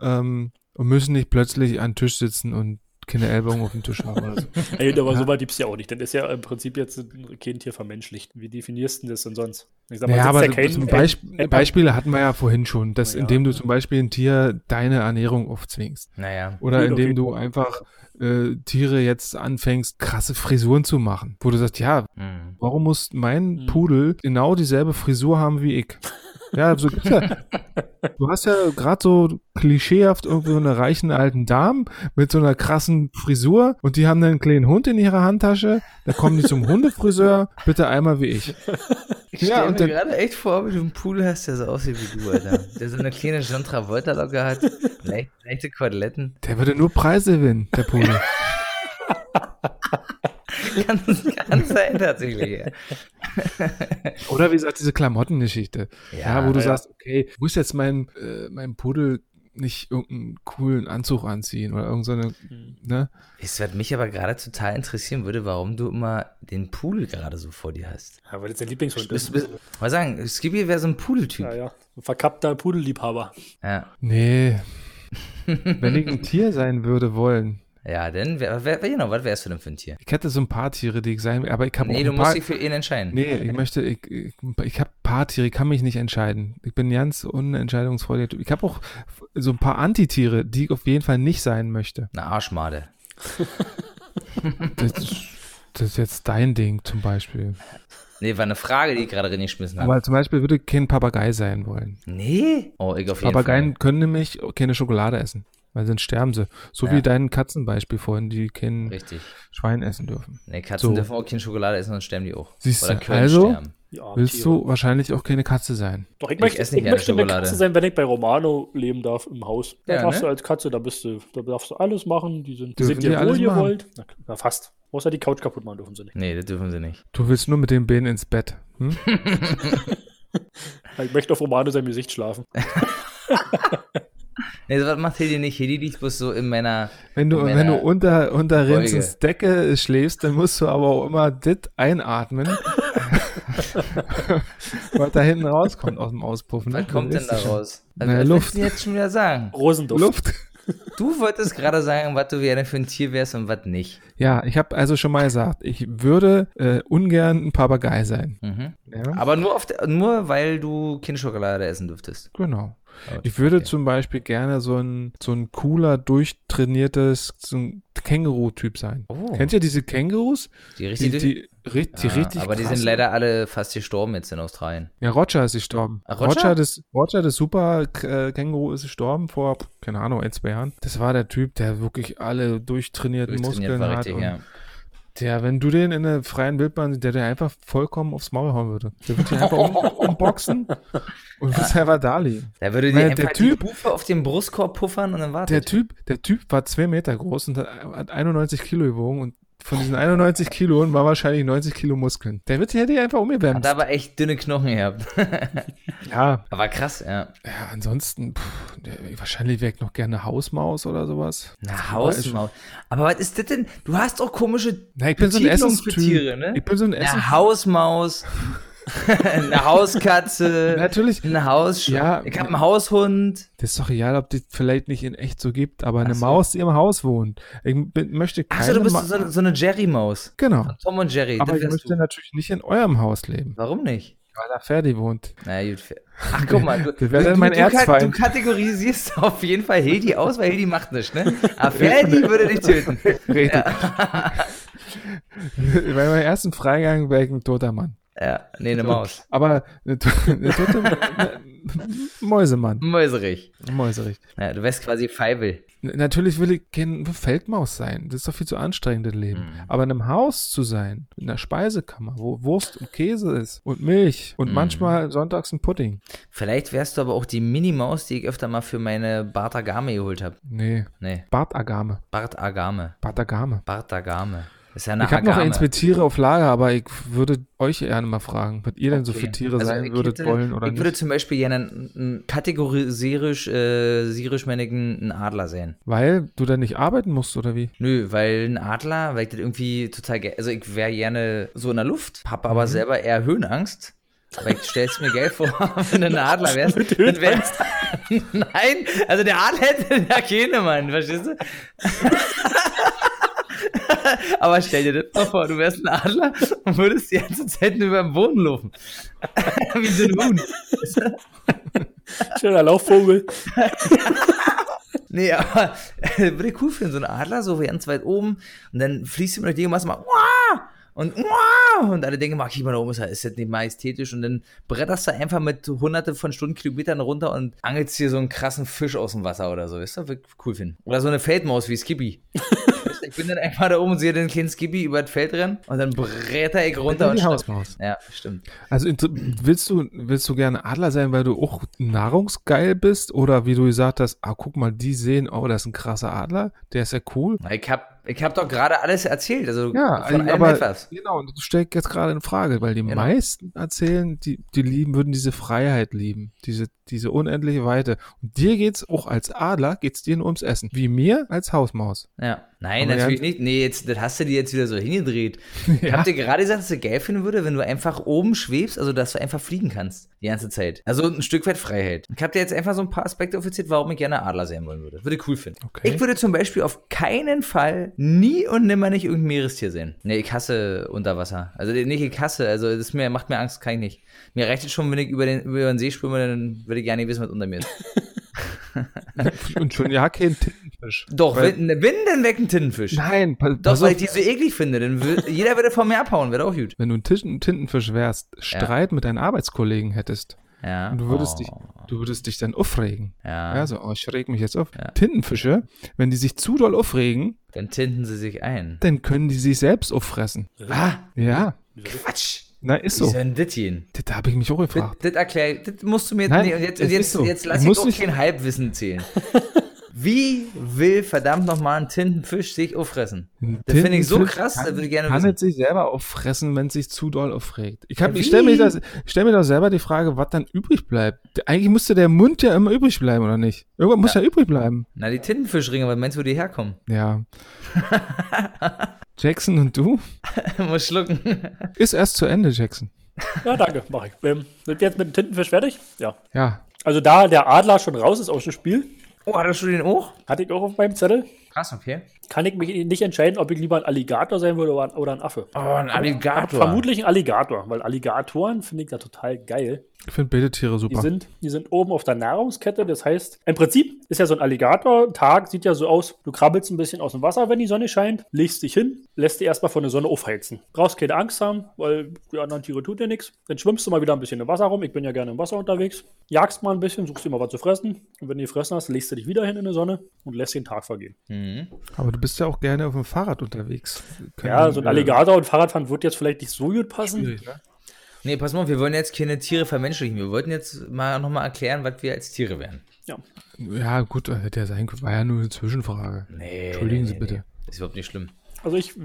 ähm, und müssen nicht plötzlich an den Tisch sitzen und keine Ellbogen auf dem Tisch haben oder so. Ey, aber Ja. so weit gibt es ja auch nicht. Dann ist ja im Prinzip jetzt kein Tier vermenschlicht. Wie definierst du das denn sonst? Ich sag Ja, sitzt aber ja kein- zum kein- Beisp kein- Beispiele hatten wir ja vorhin schon, dass Ja. indem du zum Beispiel ein Tier deine Ernährung aufzwingst Naja. oder Gut, indem okay. du einfach äh, Tiere jetzt anfängst, krasse Frisuren zu machen, wo du sagst, ja, Hm. warum muss mein Hm. Pudel genau dieselbe Frisur haben wie ich? Ja, so gibt's ja. Du hast ja gerade so klischeehaft irgendwie so eine reichen alten Dame mit so einer krassen Frisur und die haben dann einen kleinen Hund in ihrer Handtasche. Da kommen die zum Hundefriseur, bitte einmal wie ich. Ich Ja, stelle mir dann- gerade echt vor, wie du einen Pudel hast, der so aussieht wie du, Alter. Der so eine kleine John Travolta-Locke hat, leicht, leichte Quadletten. Der würde nur Preise gewinnen, der Pudel. Kann, kann sein, tatsächlich. Ja. Oder wie gesagt, diese Klamottengeschichte. Ja, wo du ja. sagst, okay, ich muss jetzt meinem äh, meinem Pudel nicht irgendeinen coolen Anzug anziehen oder irgendeine, Hm. ne? Weißt du, was mich aber gerade total interessieren würde, warum du immer den Pudel gerade so vor dir hast. Ja, weil das dein Lieblingshund ist. mal sagen, Skippy wäre so ein Pudeltyp. Ja, ja. Ein verkappter Pudelliebhaber. Ja. Nee. Wenn ich ein Tier sein würde wollen. Ja, denn, wer, wer, genau, was wärst du denn für ein Tier? Ich hätte so ein paar Tiere, die ich sein will, aber ich habe Nee, du musst paar, dich für ihn entscheiden. Nee, ich möchte, ich, ich, habe ein paar Tiere, ich kann mich nicht entscheiden. Ich bin ganz unentscheidungsfreudiger Typ. Ich habe auch so ein paar Antitiere, die ich auf jeden Fall nicht sein möchte. Eine Arschmade. Das, das ist jetzt dein Ding zum Beispiel. Nee, war eine Frage, die ich gerade reingeschmissen habe. Aber zum Beispiel würde ich kein Papagei sein wollen. Nee? Oh, ich auf jeden Papageien Fall. können nämlich keine Schokolade essen, weil sonst sterben sie. So Ja. wie dein Katzenbeispiel vorhin, die kein Richtig. Schwein essen dürfen. Nee, Katzen So. dürfen auch keine Schokolade essen, sonst sterben die auch. Siehst Oder du, also sterben. Ja, willst Tiere. du wahrscheinlich auch keine Katze sein. Doch, ich Ich möchte, esse ich nicht gerne möchte eine. Katze sein, wenn ich bei Romano leben darf im Haus. Da Ja, darfst ne? du als Katze, da bist du, da darfst du alles machen. Die sind, die Dürfen sind die dir alles wohl machen? gewollt. Na, na, fast. Außer die Couch kaputt machen dürfen sie nicht. Nee, das dürfen sie nicht. Du willst nur mit den Beinen ins Bett. Hm? Ich möchte auf Romano sein Gesicht schlafen. Nee, so was macht Hedi nicht. Hedi liegt bloß so in meiner. Wenn du, in wenn du meiner unter, unter Folge. Rinsens Decke schläfst, dann musst du aber auch immer dit einatmen. was da hinten rauskommt aus dem Auspuff. Ne? Was kommt denn da raus? Also, Naja, was Luft. jetzt schon wieder sagen? Rosenduft. Luft. Du wolltest gerade sagen, was du gerne für ein Tier wärst und was nicht. Ja, ich habe also schon mal gesagt, ich würde äh, ungern ein Papagei sein. Mhm. Ja, Aber nur, auf nur weil du Kinderschokolade essen dürftest. genau. Oh, Ich würde okay. zum Beispiel gerne so ein, so ein cooler, durchtrainiertes so Känguru-Typ sein. Oh, Kennt ihr diese Kängurus? die richtig. Die, die, ri- die Ja, richtig aber die krass sind leider alle fast gestorben jetzt in Australien. Ja, Roger ist gestorben. Ach, Roger? Roger, das, Roger, das super äh, Känguru, ist gestorben vor, keine Ahnung, ein, zwei Jahren. Das war der Typ, der wirklich alle durchtrainierten Durchtrainiert Muskeln hat. richtig, und ja. Der, wenn du den in der freien Wildbahn der dir einfach vollkommen aufs Maul hauen würde. Der würde dich einfach um, umboxen und würdest einfach da liegen. Da würde dir einfach der Typ- die Hufe auf dem Brustkorb puffern und dann Der wartet. Typ, der Typ war zwei Meter groß und hat, hat 91 Kilo gewogen und von diesen 91 Kilo war wahrscheinlich 90 Kilo Muskeln. Der wird hätte dich einfach Hat umgewärmt. aber echt dünne Knochen gehabt. Ja, aber krass, ja. ja, ansonsten, pff, wahrscheinlich wäre ich noch gerne Hausmaus oder sowas. Eine Hausmaus. Aber was ist das denn? Du hast doch komische Na, ich bin so ein Essenstyp. Tiere, ne? Ich bin so ein Eine Essen. Hausmaus, eine Hauskatze, Natürlich. ein Haus. Ja. Ich habe einen Haushund. Das ist doch egal, ob die vielleicht nicht in echt so gibt, aber eine so. Maus, die im Haus wohnt. Ich bin, möchte keine Achso, du bist Ma- so, so eine Jerry-Maus. Genau. Tom und Jerry. Aber ich möchte du. natürlich nicht in eurem Haus leben, Warum nicht? weil da Ferdi wohnt. Na gut. Ach, guck mal. Du, Das wäre dann mein du, Erzfeind. du kategorisierst auf jeden Fall Hildi aus, weil Hildi macht nichts, ne? Aber Ferdi würde dich töten. Richtig. Bei meinem ersten Freigang wäre ich ein toter Mann. Ja, nee, eine Maus. Aber eine, to- eine tote Mäusemann. Mäuserich. Mäuserich. Ja, du wärst quasi Feivel. N- Natürlich will ich kein Feldmaus sein. Das ist doch viel zu anstrengend im Leben. Mhm. Aber in einem Haus zu sein, in einer Speisekammer, wo Wurst und Käse ist und Milch und Mhm. manchmal sonntags ein Pudding. Vielleicht wärst du aber auch die Minimaus, die ich öfter mal für meine Bartagame geholt habe. Nee, Nee, Bartagame. Bartagame. Bartagame. Bartagame. Ist ja eine Ich habe noch eins mit Tiere auf Lager, aber ich würde euch gerne mal fragen, was ihr denn so Okay. für Tiere Also sein ich würdet hätte- wollen oder Ich würde nicht. zum Beispiel gerne einen, einen kategorisierisch, äh, sirisch männlichen einen Adler sehen. Weil du dann nicht arbeiten musst oder wie? Nö, weil ein Adler, weil ich das irgendwie total Also ich wäre gerne so in der Luft, hab Mhm. aber selber eher Höhenangst. Weil ich stell's mir geil vor, wenn du ein Adler wärst. Dann wärst Nein, also der Adler hätte ja keine, Mann, verstehst du? Aber stell dir das mal vor, du wärst ein Adler und würdest die ganze Zeit nur über den Boden laufen. Wie so ein Huhn. Schöner Laufvogel. Nee, aber würde ich cool finden, so ein Adler, so ganz weit oben und dann fließt du mit dir und machst mal Wah! und und alle denken mal, okay, mal da oben ist, ist das nicht majestätisch und dann bretterst du einfach mit hunderte von Stundenkilometern runter und angelst dir so einen krassen Fisch aus dem Wasser oder so, würde ich cool finden. Oder so eine Feldmaus wie Skippy. Ich bin dann einfach da oben und sehe den kleinen Skippy über das Feld rennen und dann bretter ich runter und. Hausmaus. Ja, stimmt. Also willst du, willst du gerne Adler sein, weil du auch nahrungsgeil bist? Oder wie du gesagt hast, ah, guck mal, die sehen, oh, das ist ein krasser Adler, der ist ja cool. Ich hab, ich hab doch gerade alles erzählt, also Ja, von allem aber etwas. genau, und du stellst jetzt gerade in Frage, weil die Genau. meisten erzählen, die, die lieben, würden diese Freiheit lieben, diese, diese unendliche Weite. Und dir geht's auch als Adler, geht's dir nur ums Essen. Wie mir als Hausmaus. Ja. Nein, Aber natürlich ja- nicht. Nee, jetzt, das hast du dir jetzt wieder so hingedreht. Ich Ja. hab dir gerade gesagt, dass du geil finden würde, wenn du einfach oben schwebst, also dass du einfach fliegen kannst. Die ganze Zeit. Also ein Stück weit Freiheit. Ich hab dir jetzt einfach so ein paar Aspekte aufgezählt, warum ich gerne Adler sein wollen würde. Würde cool finden. Okay. Ich würde zum Beispiel auf keinen Fall nie und nimmer nicht irgendein Meerestier sehen. Nee, ich hasse Unterwasser. Also nicht, ich hasse, also das mir, macht mir Angst, kann ich nicht. Mir reicht es schon, wenn ich über den, über den See schwimme, dann würde ich gerne wissen, was unter mir ist. Und schon ja kein Tintenfisch. Doch, wenn, wenn denn weg ein Tintenfisch. Nein, pa- Doch, pass weil auf, ich die so eklig finde. Dann will, jeder würde von mir abhauen, wäre auch gut. wenn du ein Tintenfisch wärst, Streit mit deinen Arbeitskollegen hättest, Ja. und du würdest oh. dich, du würdest dich dann aufregen. Ja. Ja, so, oh, ich reg mich jetzt auf. Ja. Tintenfische, wenn die sich zu doll aufregen, Dann tinten sie sich ein. dann können die sich selbst auffressen. Ah, Ja, Quatsch. na, ist so. denn das gehen? Das habe ich mich auch Das, gefragt. das erklär, das musst du mir Nein, nee, und jetzt, und jetzt, ist so. jetzt Ich lass ich muss auch nicht- kein Halbwissen zählen. Wie will verdammt nochmal ein Tintenfisch sich auffressen? Das finde ich so krass, kann, das würde ich gerne kann wissen. es sich selber auffressen, wenn es sich zu doll aufregt. Ich, hab- Ja, ich stelle mir, wie? das- ich stell mir da selber die Frage, was dann übrig bleibt. Eigentlich müsste der Mund ja immer übrig bleiben, oder nicht? Irgendwann muss ja, übrig bleiben. Na, die Tintenfischringe, was meinst du, wo die herkommen? Ja. Jackson und du? Muss schlucken. Ist erst zu Ende, Jackson. Ja, danke, mach ich. Ähm, sind wir jetzt mit dem Tintenfisch fertig? Ja. Ja. Also da der Adler schon raus ist aus dem Spiel, Oh, hattest du den auch? hatte ich auch auf meinem Zettel, Krass, okay. kann ich mich nicht entscheiden, ob ich lieber ein Alligator sein würde oder, oder ein Affe. Oh, ein Alligator. Vermutlich ein Alligator, weil Alligatoren finde ich ja total geil. Ich finde beide Tiere Die super. sind, die sind oben auf der Nahrungskette. Das heißt, im Prinzip ist ja so ein Alligator-Tag, sieht ja so aus, du krabbelst ein bisschen aus dem Wasser, wenn die Sonne scheint, legst dich hin, lässt dich erstmal von der Sonne aufheizen. Brauchst keine Angst haben, weil die anderen Tiere tut dir nichts. Dann schwimmst du mal wieder ein bisschen im Wasser rum. Ich bin ja gerne im Wasser unterwegs. Jagst mal ein bisschen, suchst dir mal was zu fressen. Und wenn du gefressen hast, legst du dich wieder hin in die Sonne und lässt den Tag vergehen. Mhm. Aber du bist ja auch gerne auf dem Fahrrad unterwegs. Können Ja, so ein Alligator und Fahrradfahren wird jetzt vielleicht nicht so gut passen. Ne? Nee, pass mal, auf, wir wollen jetzt keine Tiere vermenschlichen. Wir wollten jetzt mal nochmal erklären, was wir als Tiere wären. Ja. Ja, gut, äh, hätte ja sein können. War ja nur eine Zwischenfrage. Nee. Entschuldigen nee, Sie bitte. Nee. Ist überhaupt nicht schlimm. Also ich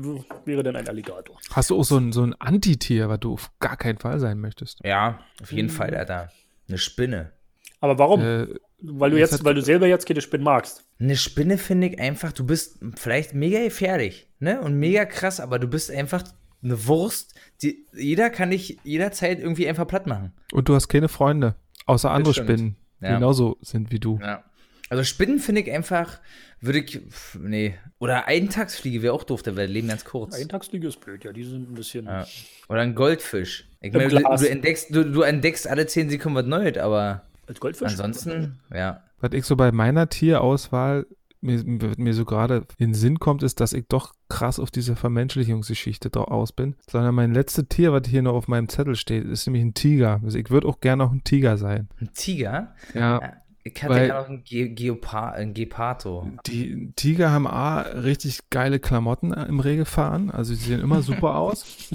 wäre dann ein Alligator. Hast du auch so ein, so ein Antitier, was du auf gar keinen Fall sein möchtest? Ja, auf jeden Fall, Alter. Eine Spinne. Aber warum? Äh, weil, du jetzt, weil du selber jetzt keine Spinnen magst. Eine Spinne finde ich einfach, du bist vielleicht mega gefährlich, ne? Und mega krass, aber du bist einfach eine Wurst, die jeder kann ich jederzeit irgendwie einfach platt machen. Und du hast keine Freunde, außer andere stimmt. Spinnen, die Ja. genauso sind wie du. Ja. Also Spinnen finde ich einfach, würde ich, pf, nee. Oder Eintagsfliege wäre auch doof, der leben ganz kurz. Eintagsfliege ist blöd, ja, die sind ein bisschen. Ja. Oder ein Goldfisch. Ich meine, du, du, entdeckst, du, du entdeckst alle 10 Sekunden was Neues, aber Als Goldfisch? ansonsten, ja. Was ich so bei meiner Tierauswahl mir, mir so gerade in den Sinn kommt, ist, dass ich doch krass auf diese Vermenschlichungsgeschichte drauf aus bin. Sondern mein letztes Tier, was hier noch auf meinem Zettel steht, ist nämlich ein Tiger. Also ich würde auch gerne noch ein Tiger sein. Ein Tiger. Ja. Ja, Ich hatte ja noch einen Ge Geopar ein Gepardo. Die Tiger haben A, richtig geile Klamotten im Regelfall an, also sie sehen immer super aus.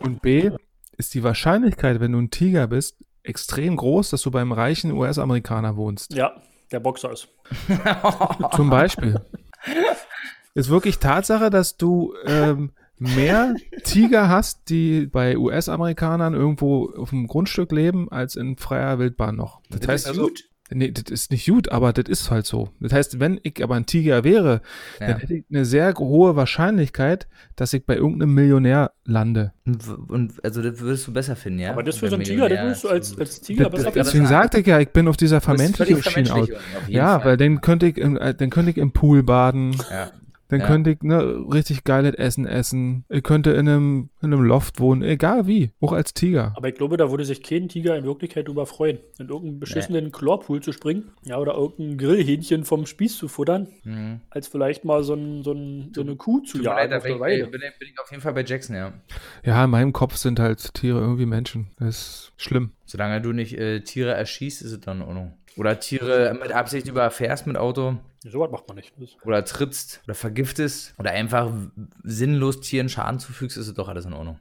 Und B, ist die Wahrscheinlichkeit, wenn du ein Tiger bist, extrem groß, dass du beim reichen US-Amerikaner wohnst. Ja, der Boxer ist. Zum Beispiel. Ist wirklich Tatsache, dass du ähm, mehr Tiger hast, die bei US-Amerikanern irgendwo auf dem Grundstück leben, als in freier Wildbahn noch. Das, heißt, also, nee, das ist nicht gut, aber das ist halt so. Das heißt, wenn ich aber ein Tiger wäre, Ja. dann hätte ich eine sehr hohe Wahrscheinlichkeit, dass ich bei irgendeinem Millionär lande. Und, und also das würdest du besser finden, ja? Aber das für so einen Tiger, den würdest du als, als Tiger Das, besser das- finden. deswegen sagte ich ja, ich bin auf dieser aus. Vermenschlichung, jeden Ja, Fall. weil dann könnte ich, im, äh, dann könnte ich im Pool baden. Ja. Dann Ja. könnte ich ne, richtig geiles Essen essen. Ich könnte in einem, in einem Loft wohnen, egal wie. Auch als Tiger. Aber ich glaube, da würde sich kein Tiger in Wirklichkeit drüber freuen, in irgendeinen beschissenen Chlorpool zu springen, ja, oder irgendein Grillhähnchen vom Spieß zu futtern, Mhm. als vielleicht mal so, ein, so, ein, so eine Kuh zu jagen da auf bin der Weide. bin, bin ich auf jeden Fall bei Jackson, ja. Ja, in meinem Kopf sind halt Tiere irgendwie Menschen. Das ist schlimm. Solange du nicht äh, Tiere erschießt, ist es dann in Ordnung. Oder Tiere mit Absicht überfährst mit Auto. So was macht man nicht. Oder trittst oder vergiftest. Oder einfach sinnlos Tieren Schaden zufügst, ist es doch alles in Ordnung.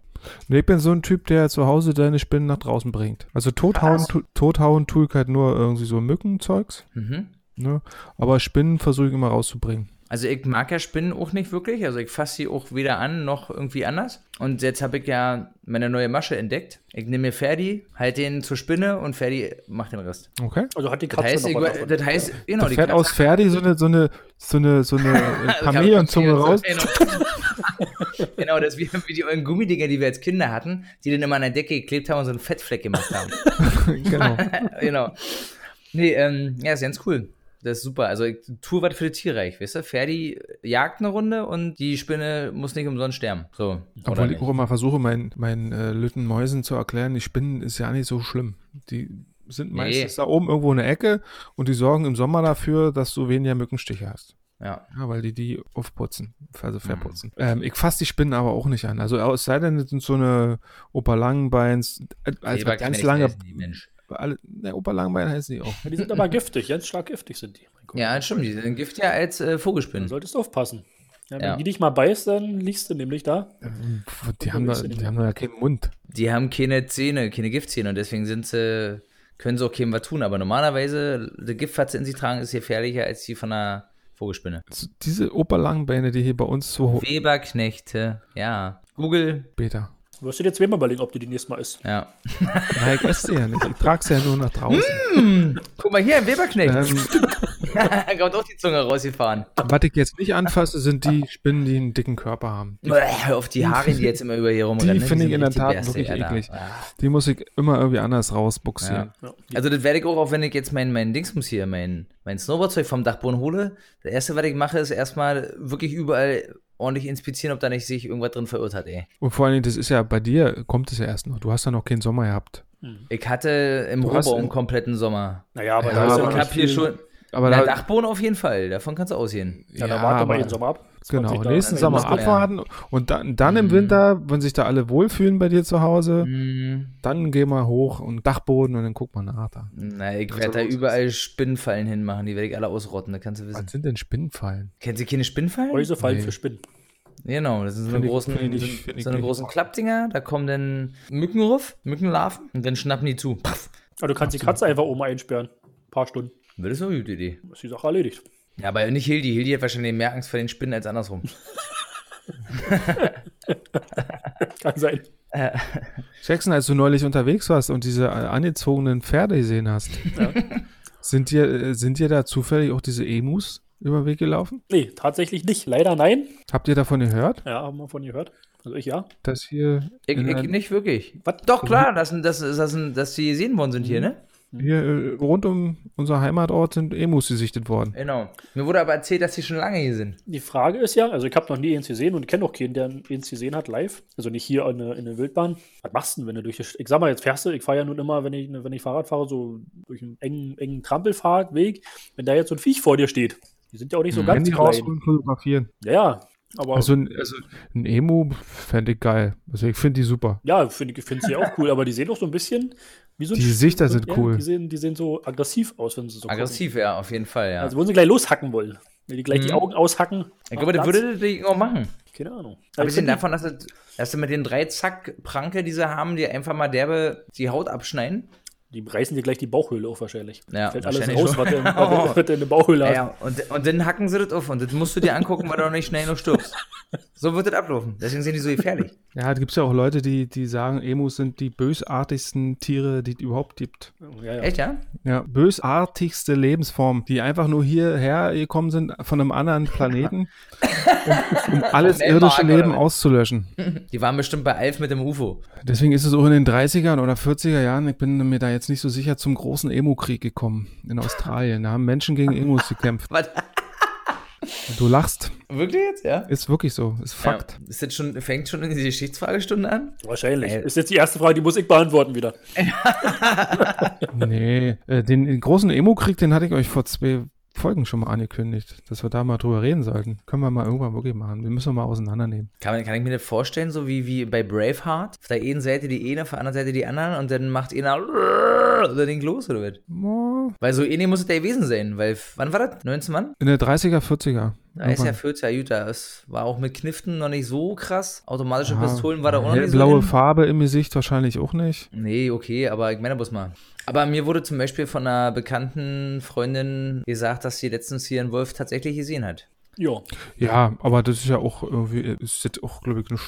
Nee, ich bin so ein Typ, der zu Hause seine Spinnen nach draußen bringt. Also tothauen, tu, tothauen tue ich halt nur irgendwie so Mückenzeugs. Mhm. Ne? Aber Spinnen versuche ich immer rauszubringen. Also ich mag ja Spinnen auch nicht wirklich. Also ich fasse sie auch weder an noch irgendwie anders. Und jetzt habe ich ja meine neue Masche entdeckt. Ich nehme mir Ferdi, halte den zur Spinne und Ferdi macht den Rest. Okay? Also hat die Das Katze heißt, noch ich, davon. das heißt, genau, Da die fährt Katze- aus Ferdi so eine, so eine, so eine, so eine äh, Chameleonzunge raus. Genau. das ist wie, wie die ollen Gummidinger, die wir als Kinder hatten, die dann immer an der Decke geklebt haben und so einen Fettfleck gemacht haben. genau. genau. Nee, ähm, ja, ist ganz cool. Das ist super. Also ich tue was für das Tierreich, weißt du? Ferdi jagt eine Runde und die Spinne muss nicht umsonst sterben. So. Obwohl ich auch immer versuche, meinen meinen äh, Lütten Mäusen zu erklären, die Spinnen ist ja nicht so schlimm. Die sind Nee. meistens da oben irgendwo in der Ecke und die sorgen im Sommer dafür, dass du weniger Mückenstiche hast. Ja. Ja, weil die die aufputzen, also Mhm. verputzen. Ähm, ich fasse die Spinnen aber auch nicht an. Also es sei denn, es sind so eine Opa Langenbeins, äh, also ganz lange. Alle, ne, Opa Langenbein heißen die auch. Ja, die sind aber giftig, ganz stark giftig sind die. Mein Gott. Ja, stimmt. Die sind giftiger als äh, Vogelspinnen. solltest du aufpassen. Ja, wenn Ja. die dich mal beißt, dann liegst du nämlich da. Die haben, da, die haben da ja keinen Mund. Die haben keine Zähne, keine Giftzähne und deswegen sind sie, können sie auch keinem was tun. Aber normalerweise, die Gift, was sie in sich tragen, ist gefährlicher als die von einer Vogelspinne. Also Diese Opa Langenbeine, die hier bei uns so Weberknechte, ja. Google, später. Du wirst dir jetzt zweimal überlegen, ob du die nächste Mal isst. ja. Nein, ich esse sie ja nicht. Ich trage sie ja nur nach draußen. Guck mal hier, ein Weberknecht. ähm, Kommt auch die Zunge rausgefahren. was ich jetzt nicht anfasse, sind die Spinnen, die einen dicken Körper haben. Die, Hör auf die Haare, die jetzt immer über hier rumrennen. die ne? finde ich in der Tat wirklich Alter. eklig. Die muss ich immer irgendwie anders rausbuxieren. Ja. Also das werde ich auch, auch wenn ich jetzt mein, mein Dingsmus hier, mein, mein Snowboardzeug vom Dachboden hole. Das erste, was ich mache, ist erstmal wirklich überall ordentlich inspizieren, ob da nicht sich irgendwas drin verirrt hat, ey. Und vor allen Dingen, das ist ja bei dir, kommt es ja erst noch. Du hast ja noch keinen Sommer gehabt. Ich hatte im Rohbau einen kompletten Sommer. Naja, aber Ja, da ist ja aber ich habe hier schon. Aber Na, da, Dachboden auf jeden Fall, davon kannst du ausgehen. Ja, da Ja, warte mal aber- den Sommer ab. genau, 20 nächsten. Sommer ja. abwarten und dann, dann im Mhm. Winter, wenn sich da alle wohlfühlen bei dir zu Hause, Hm, dann gehen wir hoch und Dachboden und dann guck mal nach da. na, ich Was werde da da überall Spinnenfallen hinmachen, die werde ich alle ausrotten, das kannst du wissen. Was sind denn Spinnenfallen? Kennst du keine Spinnenfallen? Häuser fallen Nee. für Spinnen. Genau, das sind so eine großen, ich ich so eine großen Klappdinger, da kommen dann Mücken rauf, Mückenlarven und dann schnappen die zu. Paff. Aber du kannst die Katze einfach oben einsperren. Ein paar Stunden. Das ist eine gute Idee. Ist die Sache erledigt. Ja, aber nicht Hildi. Hildi hat wahrscheinlich mehr Angst vor den Spinnen als andersrum. Kann sein. Jackson, als du neulich unterwegs warst und diese äh, angezogenen Pferde gesehen hast, sind dir, äh, sind dir da zufällig auch diese Emus über den Weg gelaufen? Nee, tatsächlich nicht. Leider nein. Habt ihr davon gehört, Ja, haben wir von gehört. Also ich ja. dass hier, Ich, ich nicht wirklich. Was? Doch, klar, dass, dass, dass, dass die gesehen worden sind hier, ne? Hier äh, rund um unser Heimatort sind Emus gesichtet worden? Genau. Mir wurde aber erzählt, dass die schon lange hier sind. Die Frage ist ja, also ich habe noch nie eins gesehen und kenne auch keinen, der eins gesehen hat live. Also nicht hier in der, in der Wildbahn. Was machst du denn, wenn du durch die, St- ich sag mal, jetzt fährst du, ich fahre ja nun immer, wenn ich, wenn ich Fahrrad fahre, so durch einen engen, engen Trampelfahrtweg, wenn da jetzt so ein Viech vor dir steht. Die sind ja auch nicht so Hm. ganz Handy klein. rausholen, fotografieren. Ja, ja, aber Also, ein- also ein Emu fände ich geil. Also ich finde die super. ja, finde ich finde sie auch cool, aber die sehen doch so ein bisschen wie so ein Die Gesichter sind ja, cool. Die sehen, die sehen so aggressiv aus, wenn sie so Aggressiv, ja, auf jeden Fall, gucken. ja. Also würden sie gleich loshacken wollen. Wenn die gleich die Mhm. Augen aushacken. ich glaube, Platz. würde das auch machen. Keine Ahnung. Abgesehen Also, davon, dass, es, dass sie mit den drei Zack-Pranke, die sie haben, die einfach mal derbe die Haut abschneiden. Die reißen dir gleich die Bauchhöhle auf wahrscheinlich. Ja, Fällt alles wahrscheinlich raus, schon. was der, was der in der Bauchhöhle hat. Ja, und, und dann hacken sie das auf und das musst du dir angucken, weil du auch nicht schnell noch stirbst. So wird das ablaufen. Deswegen sind die so gefährlich. Ja, da gibt es ja auch Leute, die, die sagen, Emus sind die bösartigsten Tiere, die es überhaupt gibt. Ja, ja. Echt, ja? Ja, bösartigste Lebensform, die einfach nur hierher gekommen sind von einem anderen Planeten, um, um alles irdische Elmark, Leben auszulöschen. Die waren bestimmt bei Alf mit dem UFO. Deswegen ist es auch in den 30er oder 40er Jahren, ich bin mir da jetzt nicht so sicher, zum großen Emu-Krieg gekommen in Australien. Da haben Menschen gegen Emus gekämpft. Was? Du lachst. Wirklich jetzt? Ja. Ist wirklich so. Ist Fakt. Ja. Ist jetzt schon, fängt schon in die Geschichtsfragestunde an? Wahrscheinlich. Ey. Ist jetzt die erste Frage, die muss ich beantworten wieder. Nee, äh, den, den großen Emo-Krieg, den hatte ich euch vor zwei Folgen schon mal angekündigt, dass wir da mal drüber reden sollten. Können wir mal irgendwann wirklich machen. Wir müssen wir mal auseinandernehmen. Kann, man, kann ich mir das vorstellen, so wie, wie bei Braveheart? Auf der einen Seite die eine, auf der anderen Seite die anderen und dann macht einer oder den los oder was? Weil so ähnlich muss es ja gewesen sein, weil, wann war das? 19 Mann? In der 30er, 40er. Da ist ja Irgendwann. 40 ja gut, da es war auch mit Kniften noch nicht so krass. Automatische Ja, Pistolen war da auch noch nicht so. Blaue. Farbe im Gesicht wahrscheinlich auch nicht. Nee, okay, aber ich meine bloß mal. Aber mir wurde zum Beispiel von einer bekannten Freundin gesagt, dass sie letztens hier einen Wolf tatsächlich gesehen hat. Ja. Ja, aber das ist ja auch irgendwie, ist jetzt auch, glaube ich, nicht